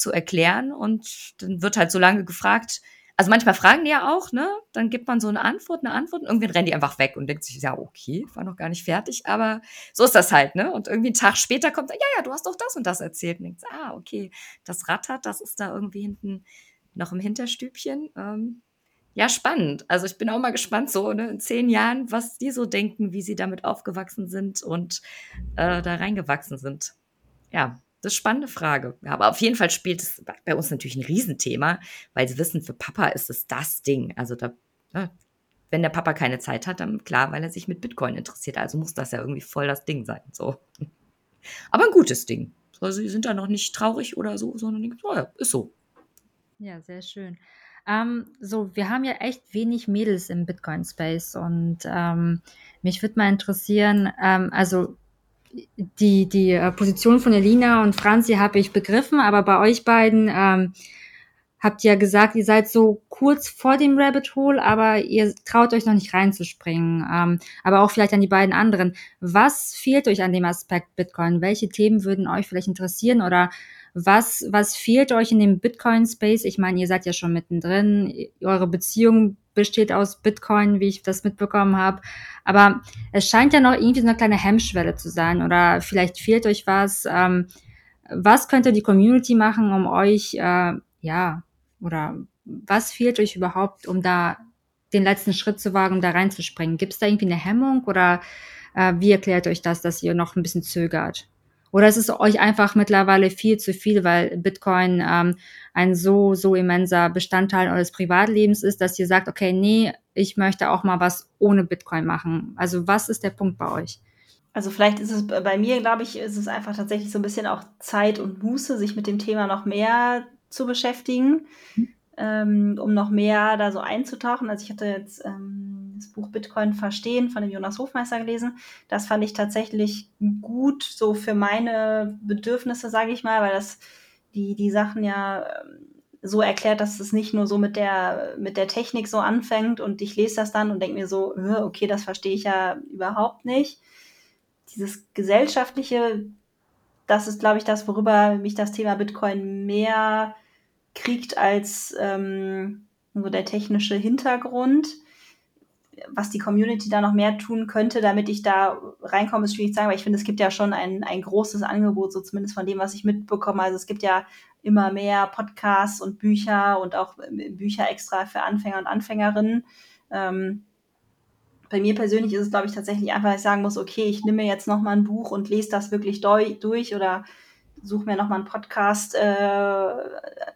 zu erklären und dann wird halt so lange gefragt. Also manchmal fragen die ja auch, ne? Dann gibt man so eine Antwort, eine Antwort und irgendwann rennen die einfach weg und denkt sich, ja, okay, war noch gar nicht fertig, aber so ist das halt, ne? Und irgendwie einen Tag später kommt, ja, ja, du hast doch das und das erzählt und denkt, ah, okay, das rattert, das ist da irgendwie hinten noch im Hinterstübchen. Ähm, ja, spannend. Also ich bin auch mal gespannt, so ne, in zehn Jahren, was die so denken, wie sie damit aufgewachsen sind und äh, da reingewachsen sind. Ja, das ist eine spannende Frage. Ja, aber auf jeden Fall spielt es bei uns natürlich ein Riesenthema, weil sie wissen, für Papa ist es das Ding. Also da, ne, wenn der Papa keine Zeit hat, dann klar, weil er sich mit Bitcoin interessiert. Also muss das ja irgendwie voll das Ding sein. So. Aber ein gutes Ding. Also sie sind da noch nicht traurig oder so, sondern denken, oh ja, ist so. Ja, sehr schön. Ähm, so, wir haben ja echt wenig Mädels im Bitcoin-Space und ähm, mich würde mal interessieren, ähm, also die, die äh, Position von Elina und Franzi habe ich begriffen, aber bei euch beiden ähm, habt ihr ja gesagt, ihr seid so kurz vor dem Rabbit Hole, aber ihr traut euch noch nicht reinzuspringen. Ähm, aber auch vielleicht an die beiden anderen. Was fehlt euch an dem Aspekt Bitcoin? Welche Themen würden euch vielleicht interessieren oder was, was fehlt euch in dem Bitcoin-Space? Ich meine, ihr seid ja schon mittendrin. Eure Beziehung besteht aus Bitcoin, wie ich das mitbekommen habe. Aber es scheint ja noch irgendwie so eine kleine Hemmschwelle zu sein oder vielleicht fehlt euch was. Ähm, was könnte die Community machen, um euch, äh, ja, oder was fehlt euch überhaupt, um da den letzten Schritt zu wagen, um da reinzuspringen? Gibt es da irgendwie eine Hemmung oder äh, wie erklärt euch das, dass ihr noch ein bisschen zögert? Oder ist es euch einfach mittlerweile viel zu viel, weil Bitcoin ähm, ein so, so immenser Bestandteil eures Privatlebens ist, dass ihr sagt, okay, nee, ich möchte auch mal was ohne Bitcoin machen. Also was ist der Punkt bei euch? Also vielleicht ist es bei mir, glaube ich, ist es einfach tatsächlich so ein bisschen auch Zeit und Muße, sich mit dem Thema noch mehr zu beschäftigen, mhm. ähm, um noch mehr da so einzutauchen. Also ich hatte jetzt ähm, das Buch Bitcoin verstehen von dem Jonas Hofmeister gelesen. Das fand ich tatsächlich gut so für meine Bedürfnisse, sage ich mal, weil das die, die Sachen ja ähm, so erklärt, dass es nicht nur so mit der, mit der Technik so anfängt und ich lese das dann und denke mir so, okay, das verstehe ich ja überhaupt nicht. Dieses gesellschaftliche, das ist, glaube ich, das, worüber mich das Thema Bitcoin mehr kriegt als ähm, so der technische Hintergrund. Was die Community da noch mehr tun könnte, damit ich da reinkomme, ist schwierig zu sagen, weil ich finde, es gibt ja schon ein, ein großes Angebot, so zumindest von dem, was ich mitbekomme. Also es gibt ja immer mehr Podcasts und Bücher und auch Bücher extra für Anfänger und Anfängerinnen. Ähm, bei mir persönlich ist es, glaube ich, tatsächlich einfach, dass ich sagen muss, okay, ich nehme jetzt noch mal ein Buch und lese das wirklich durch oder suche mir noch mal einen Podcast äh,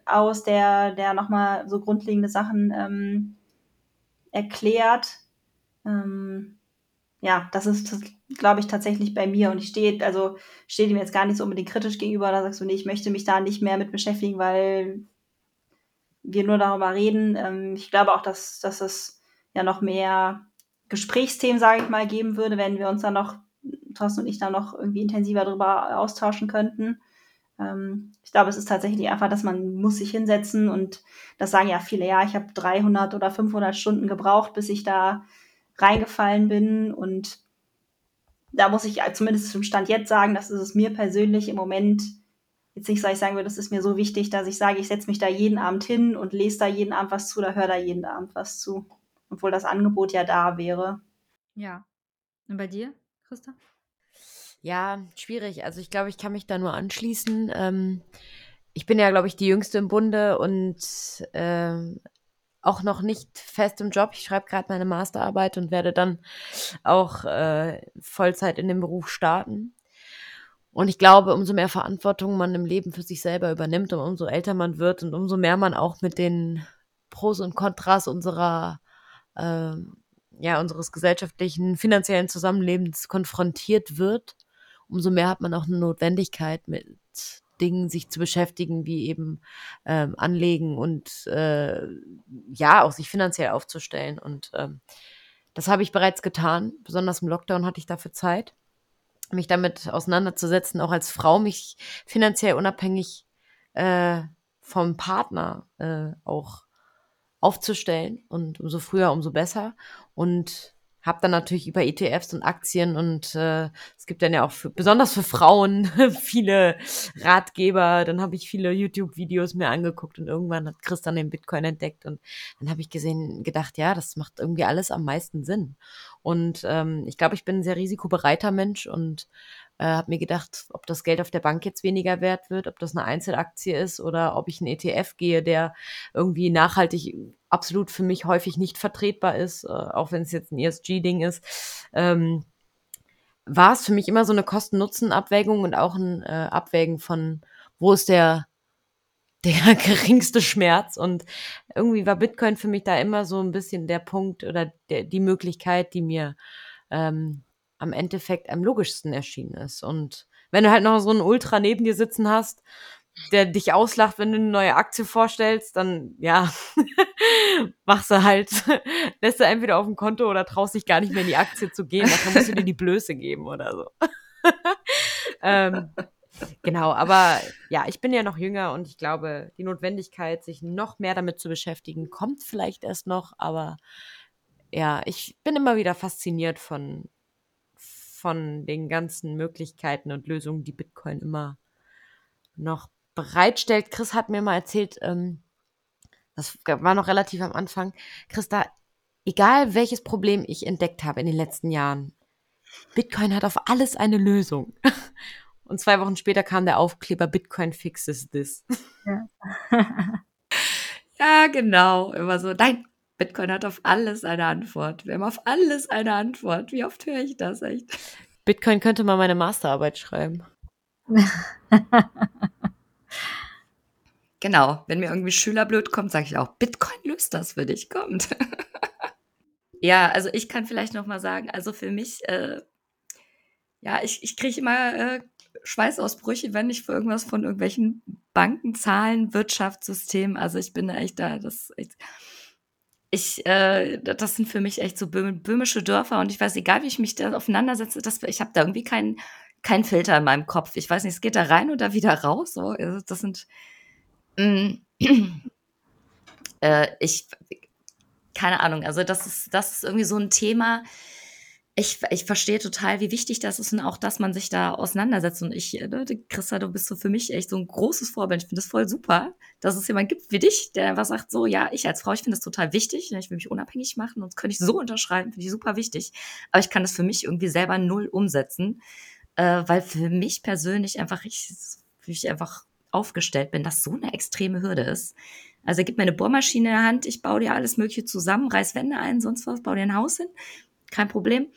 aus, der, der noch mal so grundlegende Sachen ähm, erklärt. Ähm, ja, das ist, glaube ich, tatsächlich bei mir. Und ich stehe, also stehe dem jetzt gar nicht so unbedingt kritisch gegenüber. Da sagst du, nee, ich möchte mich da nicht mehr mit beschäftigen, weil wir nur darüber reden. Ähm, ich glaube auch, dass, dass es ja noch mehr Gesprächsthemen, sage ich mal, geben würde, wenn wir uns da noch, Thorsten und ich da noch irgendwie intensiver darüber austauschen könnten. Ähm, ich glaube, es ist tatsächlich einfach, dass man muss sich hinsetzen und das sagen ja viele, ja, ich habe 300 oder 500 Stunden gebraucht, bis ich da reingefallen bin und da muss ich zumindest zum Stand jetzt sagen, dass es mir persönlich im Moment jetzt nicht, dass ich sagen würde, das ist mir so wichtig, dass ich sage, ich setze mich da jeden Abend hin und lese da jeden Abend was zu oder höre da jeden Abend was zu. Obwohl das Angebot ja da wäre. Ja. Und bei dir, Christa? Ja, schwierig. Also ich glaube, ich kann mich da nur anschließen. Ähm, ich bin ja, glaube ich, die Jüngste im Bunde und ähm, auch noch nicht fest im Job. Ich schreibe gerade meine Masterarbeit und werde dann auch äh, Vollzeit in dem Beruf starten. Und ich glaube, umso mehr Verantwortung man im Leben für sich selber übernimmt und umso älter man wird und umso mehr man auch mit den Pros und Kontras unserer, äh, ja, unseres gesellschaftlichen, finanziellen Zusammenlebens konfrontiert wird, umso mehr hat man auch eine Notwendigkeit, mit Dingen sich zu beschäftigen, wie eben ähm, Anlegen und äh, ja, auch sich finanziell aufzustellen. Und ähm, das habe ich bereits getan. Besonders im Lockdown hatte ich dafür Zeit mich damit auseinanderzusetzen, auch als Frau mich finanziell unabhängig äh, vom Partner äh, auch aufzustellen und umso früher, umso besser. Und habe dann natürlich über ETFs und Aktien und äh, es gibt dann ja auch für, besonders für Frauen viele Ratgeber. Dann habe ich viele YouTube-Videos mir angeguckt und irgendwann hat Chris dann den Bitcoin entdeckt und dann habe ich gesehen, gedacht, ja, das macht irgendwie alles am meisten Sinn. Und ähm, ich glaube, ich bin ein sehr risikobereiter Mensch und äh, habe mir gedacht, ob das Geld auf der Bank jetzt weniger wert wird, ob das eine Einzelaktie ist oder ob ich einen ETF gehe, der irgendwie nachhaltig absolut für mich häufig nicht vertretbar ist, äh, auch wenn es jetzt ein ESG-Ding ist. Ähm, war es für mich immer so eine Kosten-Nutzen-Abwägung und auch ein äh, Abwägen von, wo ist der der geringste Schmerz. Und irgendwie war Bitcoin für mich da immer so ein bisschen der Punkt oder der, die Möglichkeit, die mir ähm, am Endeffekt am logischsten erschienen ist. Und wenn du halt noch so einen Ultra neben dir sitzen hast, der dich auslacht, wenn du eine neue Aktie vorstellst, dann ja, machst du halt, lässt du entweder auf dem Konto oder traust dich gar nicht mehr in die Aktie zu gehen, dann musst du dir die Blöße geben oder so. ähm, genau, aber ja, ich bin ja noch jünger und ich glaube, die Notwendigkeit, sich noch mehr damit zu beschäftigen, kommt vielleicht erst noch, aber ja, ich bin immer wieder fasziniert von, von den ganzen Möglichkeiten und Lösungen, die Bitcoin immer noch bereitstellt. Chris hat mir mal erzählt, ähm, das war noch relativ am Anfang, Chris, da, egal welches Problem ich entdeckt habe in den letzten Jahren, Bitcoin hat auf alles eine Lösung. Und zwei Wochen später kam der Aufkleber Bitcoin fixes this. Ja, ja genau. Immer so, nein, Bitcoin hat auf alles eine Antwort. Wir haben auf alles eine Antwort. Wie oft höre ich das echt? Bitcoin könnte mal meine Masterarbeit schreiben. genau. Wenn mir irgendwie Schüler blöd kommt, sage ich auch, Bitcoin löst das für dich, kommt. ja, also ich kann vielleicht noch mal sagen, also für mich, äh, ja, ich, ich kriege immer äh, Schweißausbrüche, wenn ich für irgendwas von irgendwelchen Banken, Zahlen, Wirtschaftssystemen, also ich bin da echt da, das echt, ich, äh, das sind für mich echt so böhmische Dörfer und ich weiß, egal wie ich mich da auseinandersetze, das, ich habe da irgendwie keinen kein Filter in meinem Kopf. Ich weiß nicht, es geht da rein oder wieder raus. So, also das sind, mm, äh, ich, keine Ahnung, also das ist, das ist irgendwie so ein Thema, ich, ich verstehe total, wie wichtig das ist und auch, dass man sich da auseinandersetzt. Und ich, ne, Christa, du bist so für mich echt so ein großes Vorbild. Ich finde das voll super, dass es jemand gibt wie dich, der einfach sagt, so, ja, ich als Frau, ich finde das total wichtig. Ne, ich will mich unabhängig machen und das könnte ich so unterschreiben, finde ich super wichtig. Aber ich kann das für mich irgendwie selber null umsetzen, äh, weil für mich persönlich einfach, ich, ich einfach aufgestellt bin, dass so eine extreme Hürde ist. Also gib mir eine Bohrmaschine in der Hand, ich baue dir alles Mögliche zusammen, reiß Wände ein, sonst was, baue dir ein Haus hin, kein Problem.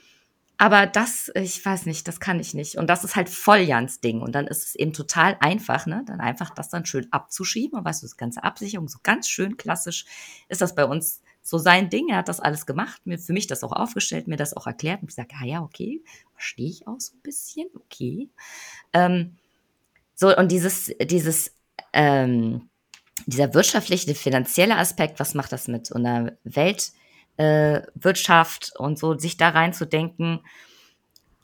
Aber das, ich weiß nicht, das kann ich nicht. Und das ist halt voll Jans Ding. Und dann ist es eben total einfach, ne? Dann einfach das dann schön abzuschieben. Und weißt du, das ganze Absicherung, so ganz schön klassisch ist das bei uns so sein Ding. Er hat das alles gemacht, mir für mich das auch aufgestellt, mir das auch erklärt. Und ich sage, ah ja, okay, verstehe ich auch so ein bisschen, okay. Ähm, so, und dieses, dieses, ähm, dieser wirtschaftliche, finanzielle Aspekt, was macht das mit einer Welt, äh, Wirtschaft und so, sich da reinzudenken,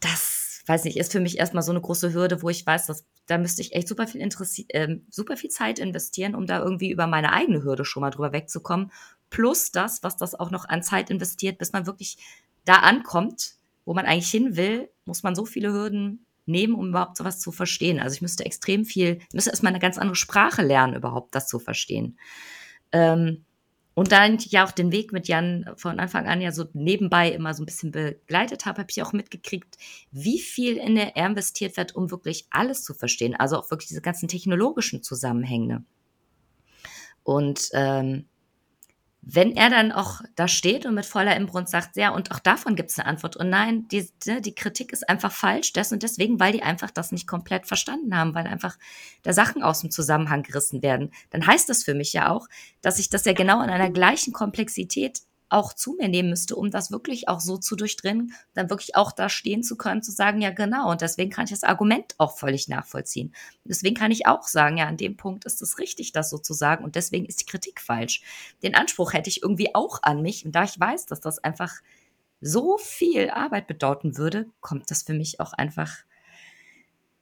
das, weiß nicht, ist für mich erstmal so eine große Hürde, wo ich weiß, dass da müsste ich echt super viel Interessi äh, super viel Zeit investieren, um da irgendwie über meine eigene Hürde schon mal drüber wegzukommen. Plus das, was das auch noch an Zeit investiert, bis man wirklich da ankommt, wo man eigentlich hin will, muss man so viele Hürden nehmen, um überhaupt sowas zu verstehen. Also ich müsste extrem viel, müsste erstmal eine ganz andere Sprache lernen, überhaupt das zu verstehen. Ähm, und dann ja auch den Weg mit Jan von Anfang an ja so nebenbei immer so ein bisschen begleitet habe, habe ich auch mitgekriegt, wie viel in der er investiert wird, um wirklich alles zu verstehen. Also auch wirklich diese ganzen technologischen Zusammenhänge. Und ähm, wenn er dann auch da steht und mit voller Inbrunst sagt, ja, und auch davon gibt es eine Antwort. Und nein, die, ne, die Kritik ist einfach falsch, das und deswegen, weil die einfach das nicht komplett verstanden haben, weil einfach da Sachen aus dem Zusammenhang gerissen werden, dann heißt das für mich ja auch, dass ich das ja genau in einer gleichen Komplexität auch zu mir nehmen müsste, um das wirklich auch so zu durchdringen, dann wirklich auch da stehen zu können, zu sagen, ja genau, und deswegen kann ich das Argument auch völlig nachvollziehen. Deswegen kann ich auch sagen, ja, an dem Punkt ist es richtig, das so zu sagen, und deswegen ist die Kritik falsch. Den Anspruch hätte ich irgendwie auch an mich, und da ich weiß, dass das einfach so viel Arbeit bedeuten würde, kommt das für mich auch einfach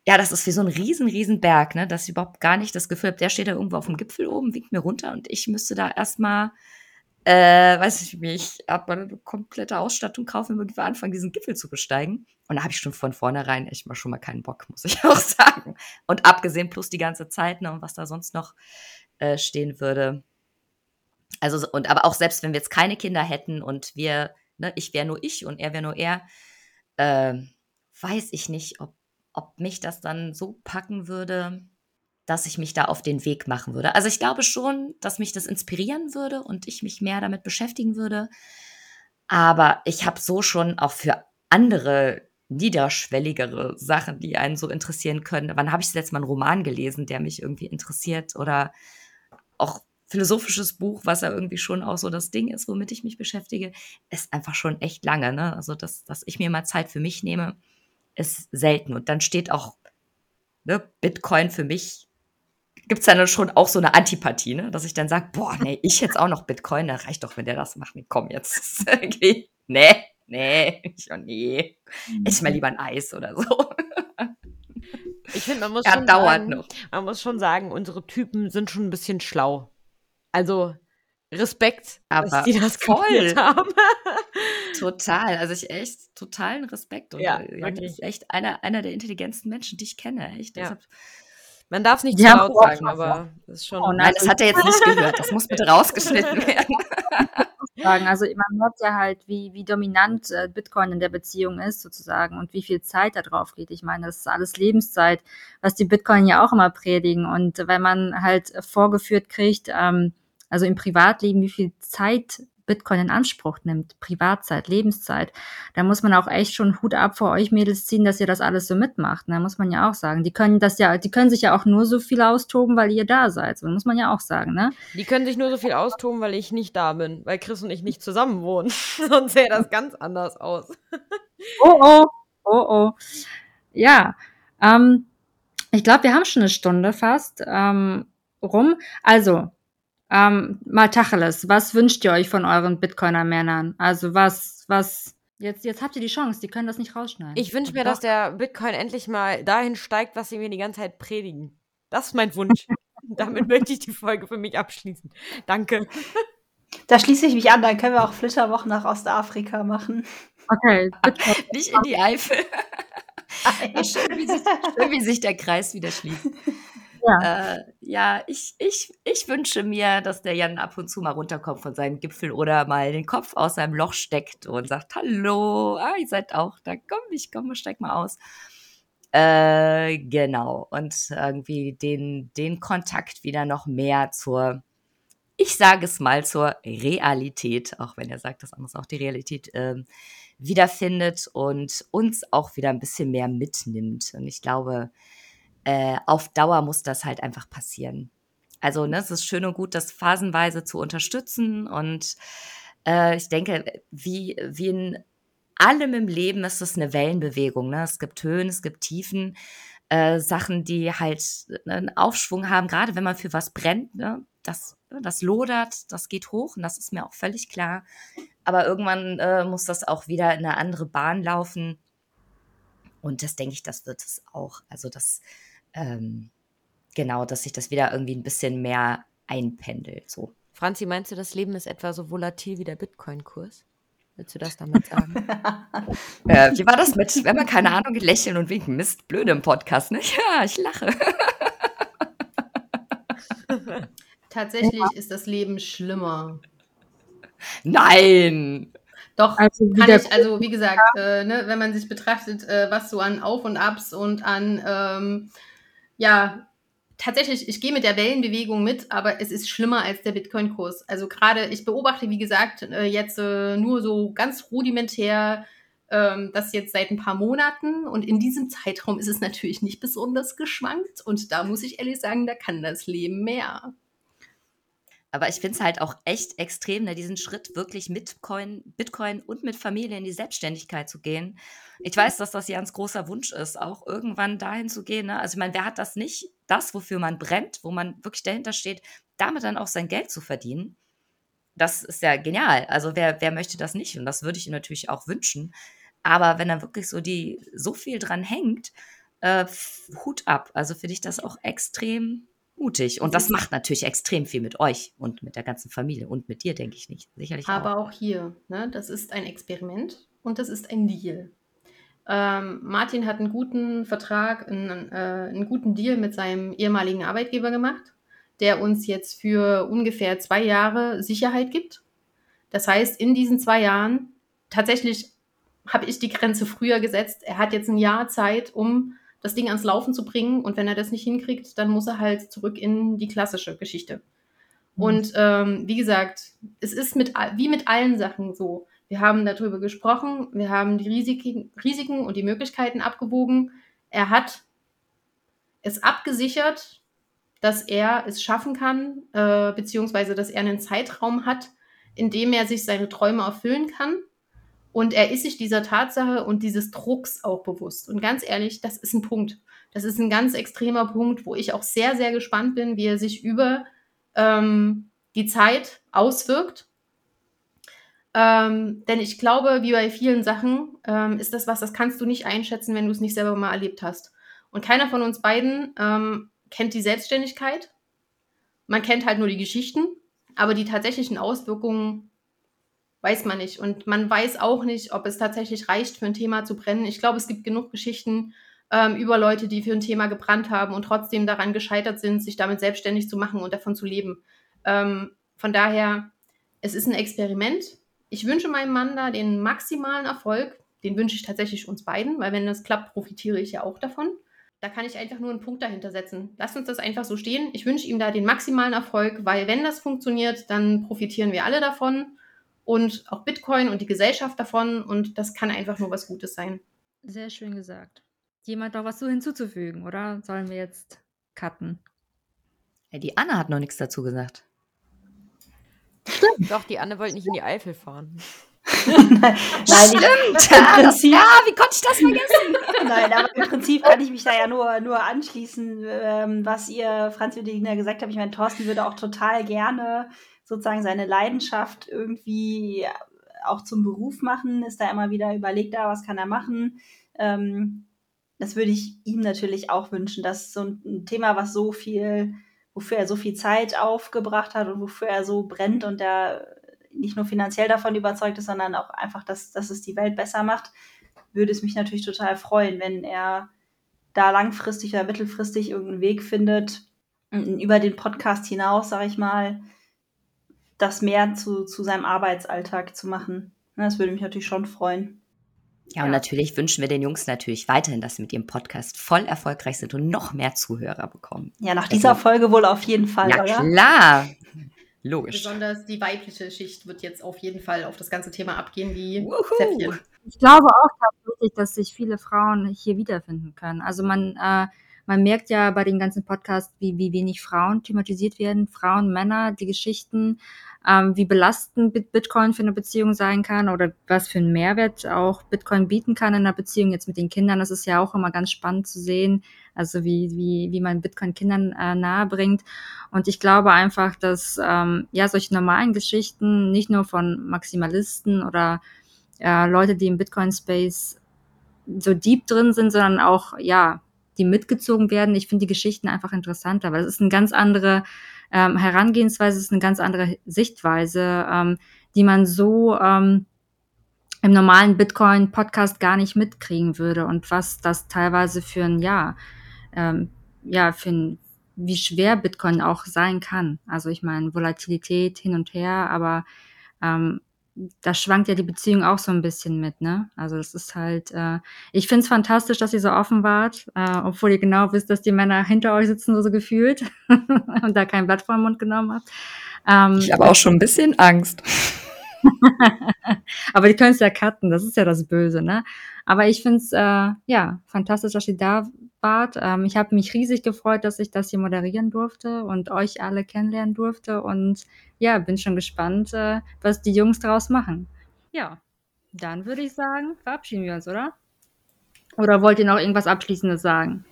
ja, das ist wie so ein riesen, riesen Berg, ne, dass ich überhaupt gar nicht das Gefühl habe, der steht da irgendwo auf dem Gipfel oben, winkt mir runter und ich müsste da erstmal äh, weiß ich nicht, ab mal eine komplette Ausstattung kaufen, wenn wir anfangen, diesen Gipfel zu besteigen. Und da habe ich schon von vornherein echt mal schon mal keinen Bock, muss ich auch sagen. Und abgesehen plus die ganze Zeit, ne, und was da sonst noch äh, stehen würde. Also, und aber auch selbst wenn wir jetzt keine Kinder hätten und wir, ne, ich wäre nur ich und er wäre nur er, äh, weiß ich nicht, ob, ob mich das dann so packen würde, dass ich mich da auf den Weg machen würde. Also ich glaube schon, dass mich das inspirieren würde und ich mich mehr damit beschäftigen würde. Aber ich habe so schon auch für andere niederschwelligere Sachen, die einen so interessieren können. Wann habe ich das letzte Mal einen Roman gelesen, der mich irgendwie interessiert oder auch philosophisches Buch, was ja irgendwie schon auch so das Ding ist, womit ich mich beschäftige, ist einfach schon echt lange. Ne? Also, dass, dass ich mir mal Zeit für mich nehme, ist selten. Und dann steht auch ne, Bitcoin für mich gibt es dann schon auch so eine Antipathie, ne? dass ich dann sage, boah, nee, ich jetzt auch noch Bitcoin, da reicht doch, wenn der das macht. Nee, komm, jetzt nee, nee, ich, oh, nee, ich mal lieber ein Eis oder so. Ich finde, man muss ja, schon sagen, noch. Man muss schon sagen, unsere Typen sind schon ein bisschen schlau. Also Respekt, aber dass die das voll haben. total, also ich echt totalen Respekt und ja, ja ist echt einer, einer der intelligentesten Menschen, die ich kenne, echt. Ja. Deshalb man darf nicht zu laut sagen, aber das ist schon. Oh nein, das hat er jetzt nicht gehört. Das muss bitte rausgeschnitten werden. Also man merkt ja halt, wie, wie dominant äh, Bitcoin in der Beziehung ist sozusagen und wie viel Zeit da drauf geht. Ich meine, das ist alles Lebenszeit, was die Bitcoin ja auch immer predigen. Und wenn man halt vorgeführt kriegt, ähm, also im Privatleben, wie viel Zeit Bitcoin in Anspruch nimmt, Privatzeit, Lebenszeit, da muss man auch echt schon Hut ab vor euch Mädels ziehen, dass ihr das alles so mitmacht. Da ne? muss man ja auch sagen. Die können das ja, die können sich ja auch nur so viel austoben, weil ihr da seid. So muss man ja auch sagen, ne? Die können sich nur so viel austoben, weil ich nicht da bin, weil Chris und ich nicht zusammen wohnen. Sonst sähe das ganz anders aus. oh oh, oh oh. Ja, ähm, ich glaube, wir haben schon eine Stunde fast ähm, rum. Also, ähm, mal Tacheles, was wünscht ihr euch von euren Bitcoiner-Männern? Also was, was, jetzt, jetzt habt ihr die Chance, die können das nicht rausschneiden. Ich wünsche mir, Doch. dass der Bitcoin endlich mal dahin steigt, was sie mir die ganze Zeit predigen. Das ist mein Wunsch. Damit möchte ich die Folge für mich abschließen. Danke. Da schließe ich mich an, dann können wir auch Flitterwochen nach Ostafrika machen. Okay. Nicht in die Eifel. schön, wie sich, schön, wie sich der Kreis wieder schließt. Ja, äh, ja ich, ich, ich wünsche mir, dass der Jan ab und zu mal runterkommt von seinem Gipfel oder mal den Kopf aus seinem Loch steckt und sagt, hallo, ah, ihr seid auch da, komm, ich komme, steig mal aus. Äh, genau. Und irgendwie den, den Kontakt wieder noch mehr zur, ich sage es mal, zur Realität, auch wenn er sagt, dass anders auch die Realität ähm, wiederfindet und uns auch wieder ein bisschen mehr mitnimmt. Und ich glaube, äh, auf Dauer muss das halt einfach passieren. Also, ne, es ist schön und gut, das phasenweise zu unterstützen. Und äh, ich denke, wie, wie in allem im Leben ist es eine Wellenbewegung. Ne? Es gibt Höhen, es gibt Tiefen, äh, Sachen, die halt ne, einen Aufschwung haben, gerade wenn man für was brennt. Ne? Das, das lodert, das geht hoch und das ist mir auch völlig klar. Aber irgendwann äh, muss das auch wieder in eine andere Bahn laufen. Und das denke ich, das wird es auch. Also das ähm, genau, dass sich das wieder irgendwie ein bisschen mehr einpendelt. So. Franzi, meinst du, das Leben ist etwa so volatil wie der Bitcoin-Kurs? Willst du das damit sagen? äh, wie war das mit, wenn man keine Ahnung, lächeln und winken? Mist, blöde im Podcast, ne? Ja, ich lache. Tatsächlich ja. ist das Leben schlimmer. Nein! Doch, also, kann ich, also wie gesagt, äh, ne, wenn man sich betrachtet, äh, was so an Auf und Abs und an ähm, ja, tatsächlich, ich gehe mit der Wellenbewegung mit, aber es ist schlimmer als der Bitcoin-Kurs. Also gerade, ich beobachte, wie gesagt, äh, jetzt äh, nur so ganz rudimentär ähm, das jetzt seit ein paar Monaten und in diesem Zeitraum ist es natürlich nicht besonders geschwankt und da muss ich ehrlich sagen, da kann das Leben mehr. Aber ich finde es halt auch echt extrem, ne, diesen Schritt wirklich mit Bitcoin, Bitcoin und mit Familie in die Selbstständigkeit zu gehen. Ich weiß, dass das Jans großer Wunsch ist, auch irgendwann dahin zu gehen. Ne? Also ich meine, wer hat das nicht? Das, wofür man brennt, wo man wirklich dahinter steht, damit dann auch sein Geld zu verdienen. Das ist ja genial. Also wer, wer möchte das nicht? Und das würde ich ihm natürlich auch wünschen. Aber wenn da wirklich so die so viel dran hängt, äh, Hut ab. Also finde ich das auch extrem mutig. Und das macht natürlich extrem viel mit euch und mit der ganzen Familie und mit dir, denke ich nicht. Sicherlich Aber auch, auch hier, ne, das ist ein Experiment und das ist ein Deal. Ähm, Martin hat einen guten Vertrag, einen, äh, einen guten Deal mit seinem ehemaligen Arbeitgeber gemacht, der uns jetzt für ungefähr zwei Jahre Sicherheit gibt. Das heißt, in diesen zwei Jahren, tatsächlich habe ich die Grenze früher gesetzt. Er hat jetzt ein Jahr Zeit, um das Ding ans Laufen zu bringen. Und wenn er das nicht hinkriegt, dann muss er halt zurück in die klassische Geschichte. Mhm. Und ähm, wie gesagt, es ist mit, wie mit allen Sachen so. Wir haben darüber gesprochen, wir haben die Risiken, Risiken und die Möglichkeiten abgewogen. Er hat es abgesichert, dass er es schaffen kann, äh, beziehungsweise dass er einen Zeitraum hat, in dem er sich seine Träume erfüllen kann. Und er ist sich dieser Tatsache und dieses Drucks auch bewusst. Und ganz ehrlich, das ist ein Punkt. Das ist ein ganz extremer Punkt, wo ich auch sehr, sehr gespannt bin, wie er sich über ähm, die Zeit auswirkt. Ähm, denn ich glaube, wie bei vielen Sachen, ähm, ist das was, das kannst du nicht einschätzen, wenn du es nicht selber mal erlebt hast. Und keiner von uns beiden ähm, kennt die Selbstständigkeit. Man kennt halt nur die Geschichten, aber die tatsächlichen Auswirkungen weiß man nicht. Und man weiß auch nicht, ob es tatsächlich reicht, für ein Thema zu brennen. Ich glaube, es gibt genug Geschichten ähm, über Leute, die für ein Thema gebrannt haben und trotzdem daran gescheitert sind, sich damit selbstständig zu machen und davon zu leben. Ähm, von daher, es ist ein Experiment. Ich wünsche meinem Mann da den maximalen Erfolg. Den wünsche ich tatsächlich uns beiden, weil wenn das klappt, profitiere ich ja auch davon. Da kann ich einfach nur einen Punkt dahinter setzen. Lass uns das einfach so stehen. Ich wünsche ihm da den maximalen Erfolg, weil wenn das funktioniert, dann profitieren wir alle davon und auch Bitcoin und die Gesellschaft davon und das kann einfach nur was Gutes sein. Sehr schön gesagt. Jemand noch was so hinzuzufügen, oder sollen wir jetzt cutten? Ja, die Anne hat noch nichts dazu gesagt. Stimmt. Doch, die Anne wollte nicht in die Eifel fahren. nein, Stimmt. Ich, im Prinzip, ja, wie konnte ich das vergessen? nein, aber im Prinzip kann ich mich da ja nur, nur anschließen, ähm, was ihr, Franz und gesagt habt. Ich meine, Thorsten würde auch total gerne sozusagen seine Leidenschaft irgendwie auch zum Beruf machen, ist da immer wieder überlegt, da, was kann er machen. Ähm, das würde ich ihm natürlich auch wünschen, dass so ein Thema, was so viel, wofür er so viel Zeit aufgebracht hat und wofür er so brennt und der nicht nur finanziell davon überzeugt ist, sondern auch einfach, dass, dass es die Welt besser macht, würde es mich natürlich total freuen, wenn er da langfristig oder mittelfristig irgendeinen Weg findet, über den Podcast hinaus, sage ich mal, das mehr zu, zu seinem Arbeitsalltag zu machen. Ne, das würde mich natürlich schon freuen. Ja, und ja. natürlich wünschen wir den Jungs natürlich weiterhin, dass sie mit ihrem Podcast voll erfolgreich sind und noch mehr Zuhörer bekommen. Ja, nach dieser also, Folge wohl auf jeden Fall, ja, oder? klar. Logisch. Besonders die weibliche Schicht wird jetzt auf jeden Fall auf das ganze Thema abgehen, wie Zäpfchen. Ich glaube auch tatsächlich, dass sich viele Frauen hier wiederfinden können. Also man, äh, man merkt ja bei den ganzen Podcasts, wie, wie wenig Frauen thematisiert werden. Frauen, Männer, die Geschichten ähm, wie belastend Bitcoin für eine Beziehung sein kann oder was für einen Mehrwert auch Bitcoin bieten kann in einer Beziehung jetzt mit den Kindern. Das ist ja auch immer ganz spannend zu sehen, also wie, wie, wie man Bitcoin Kindern äh, nahe bringt. Und ich glaube einfach, dass ähm, ja solche normalen Geschichten nicht nur von Maximalisten oder äh, Leute, die im Bitcoin-Space so deep drin sind, sondern auch, ja, die mitgezogen werden. Ich finde die Geschichten einfach interessanter, weil es ist eine ganz andere ähm, Herangehensweise ist eine ganz andere Sichtweise, ähm, die man so ähm, im normalen Bitcoin-Podcast gar nicht mitkriegen würde und was das teilweise für ein, ja, ähm, ja, für ein, wie schwer Bitcoin auch sein kann. Also ich meine, Volatilität hin und her, aber ähm, da schwankt ja die Beziehung auch so ein bisschen mit, ne? Also das ist halt, äh, ich finde es fantastisch, dass ihr so offen wart, äh, obwohl ihr genau wisst, dass die Männer hinter euch sitzen, so, so gefühlt und da kein Blatt vor den Mund genommen habt. Ähm, ich habe auch schon ein bisschen Angst. Aber die können es ja cutten, das ist ja das Böse, ne? Aber ich finde es äh, ja fantastisch, dass ihr da wart. Ähm, ich habe mich riesig gefreut, dass ich das hier moderieren durfte und euch alle kennenlernen durfte. Und ja, bin schon gespannt, äh, was die Jungs daraus machen. Ja, dann würde ich sagen, verabschieden wir uns, oder? Oder wollt ihr noch irgendwas Abschließendes sagen?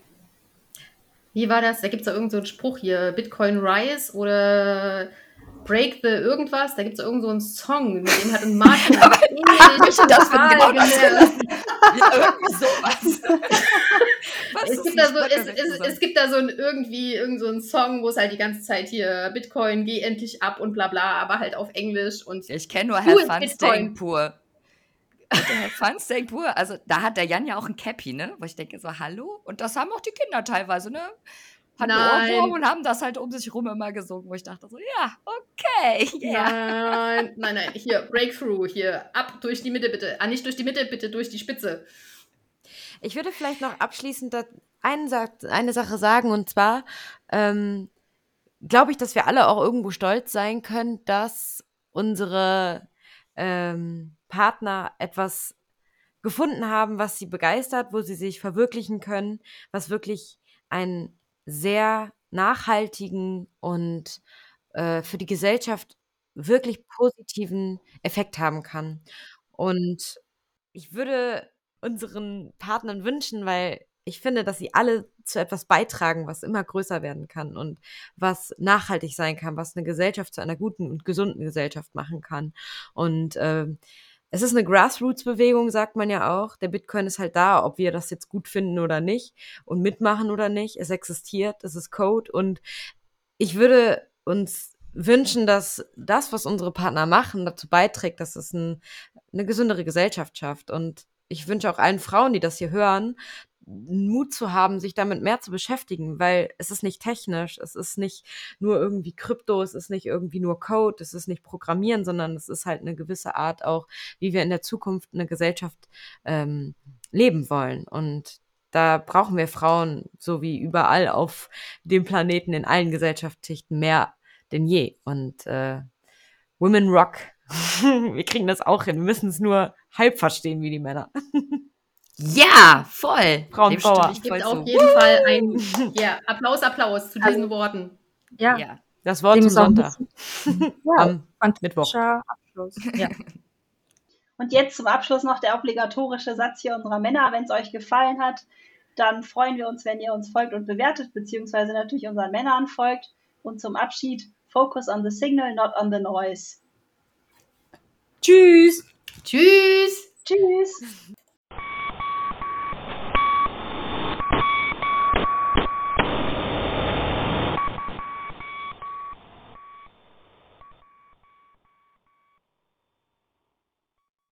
Wie war das? Da gibt es ja irgendeinen so Spruch hier, Bitcoin Rise oder Break the irgendwas, da gibt es irgend so einen Song, mit dem hat ein Martin aber ich das genau das irgendwie sowas. es, gibt da so, es, es, es, gibt da so ein irgendwie irgend so einen Song, wo es halt die ganze Zeit hier Bitcoin, geh endlich ab und bla bla, aber halt auf Englisch und ich kenne nur Herr Funstein pur. Herr Funstein pur, also da hat der Jan ja auch ein Cappy, ne? Wo ich denke so, hallo? Und das haben auch die Kinder teilweise, ne? Hatten Nein. Ohrwurm und haben das halt um sich rum immer gesungen, wo ich dachte so, ja, okay. Yeah. Nein, nein, nein, hier, Breakthrough, hier, ab durch die Mitte bitte. Ah, nicht durch die Mitte, bitte durch die Spitze. Ich würde vielleicht noch abschließend eine, eine Sache sagen und zwar ähm, glaube ich, dass wir alle auch irgendwo stolz sein können, dass unsere ähm, Partner etwas gefunden haben, was sie begeistert, wo sie sich verwirklichen können, was wirklich ein sehr nachhaltigen und äh, für die Gesellschaft wirklich positiven Effekt haben kann. Und ich würde unseren Partnern wünschen, weil ich finde, dass sie alle zu etwas beitragen, was immer größer werden kann und was nachhaltig sein kann, was eine Gesellschaft zu einer guten und gesunden Gesellschaft machen kann. Und äh, es ist eine Grassroots-Bewegung, sagt man ja auch. Der Bitcoin ist halt da, ob wir das jetzt gut finden oder nicht und mitmachen oder nicht. Es existiert, es ist Code und ich würde uns wünschen, dass das, was unsere Partner machen, dazu beiträgt, dass es ein, eine gesündere Gesellschaft schafft. Und ich wünsche auch allen Frauen, die das hier hören, Mut zu haben, sich damit mehr zu beschäftigen, weil es ist nicht technisch, es ist nicht nur irgendwie Krypto, es ist nicht irgendwie nur Code, es ist nicht Programmieren, sondern es ist halt eine gewisse Art auch, wie wir in der Zukunft eine Gesellschaft ähm, leben wollen. Und da brauchen wir Frauen, so wie überall auf dem Planeten, in allen Gesellschaftsschichten, mehr denn je. Und äh, Women Rock. wir kriegen das auch hin. Wir müssen es nur halb verstehen wie die Männer. Ja, voll. Frauenpower. Ich gebe auf jeden Fall ein ja, Applaus, Applaus zu diesen also, Worten. Ja. ja. Das Wort zum Sonntag. ja, Am Mittwoch. Abschluss. Ja. Und jetzt zum Abschluss noch der obligatorische Satz hier unserer Männer. Wenn es euch gefallen hat, dann freuen wir uns, wenn ihr uns folgt und bewertet, beziehungsweise natürlich unseren Männern folgt. Und zum Abschied, focus on the signal, not on the noise. Tschüss. Tschüss. Tschüss.